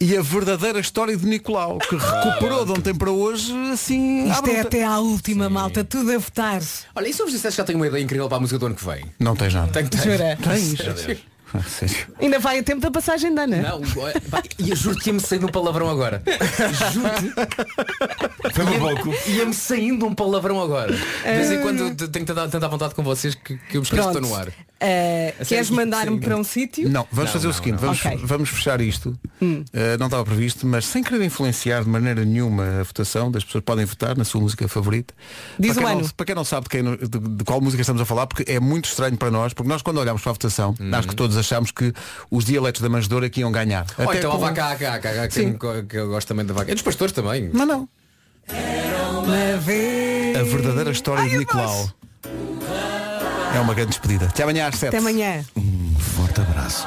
e a verdadeira história de Nicolau, que recuperou de ontem para hoje assim. Isto é bruta. até à última malta, tudo a votar. Olha, e se eu vos dissesse que já tenho uma ideia incrível para a música do ano que vem? Não tens nada. Tenho, tenho. Jura? Tens? Ah, sério. Ainda vai a tempo da passagem da Ana. Não, pá, e eu juro que ia-me saindo um palavrão agora. Juro-te. Foi um pouco. Ia-me saindo um palavrão agora. De vez em quando t- tenho tanta, tanta vontade com vocês que, que eu me esqueço que estou no ar. A queres mandar-me para um sítio? Não, vamos Não, fazer o não, seguinte, não. Vamos, Ok. Hum. vamos fechar isto. Eh, não estava previsto, mas sem querer influenciar de maneira nenhuma a votação, das pessoas podem votar na sua música favorita. Diz para, o quem ano. não, para quem não sabe de, quem- de- de qual música estamos a falar, porque é muito estranho para nós, porque nós quando olhamos para a votação, acho que todos achamos que os dialetos da manjedoura que iam ganhar. Ou Até então a com- vaca, a vaca, a vaca, que, que eu gosto também da vaca. É dos pastores também. Não, não. Uma vez. A verdadeira história de Nicolau. É uma grande despedida. Até amanhã às 7. Até amanhã. Um forte abraço.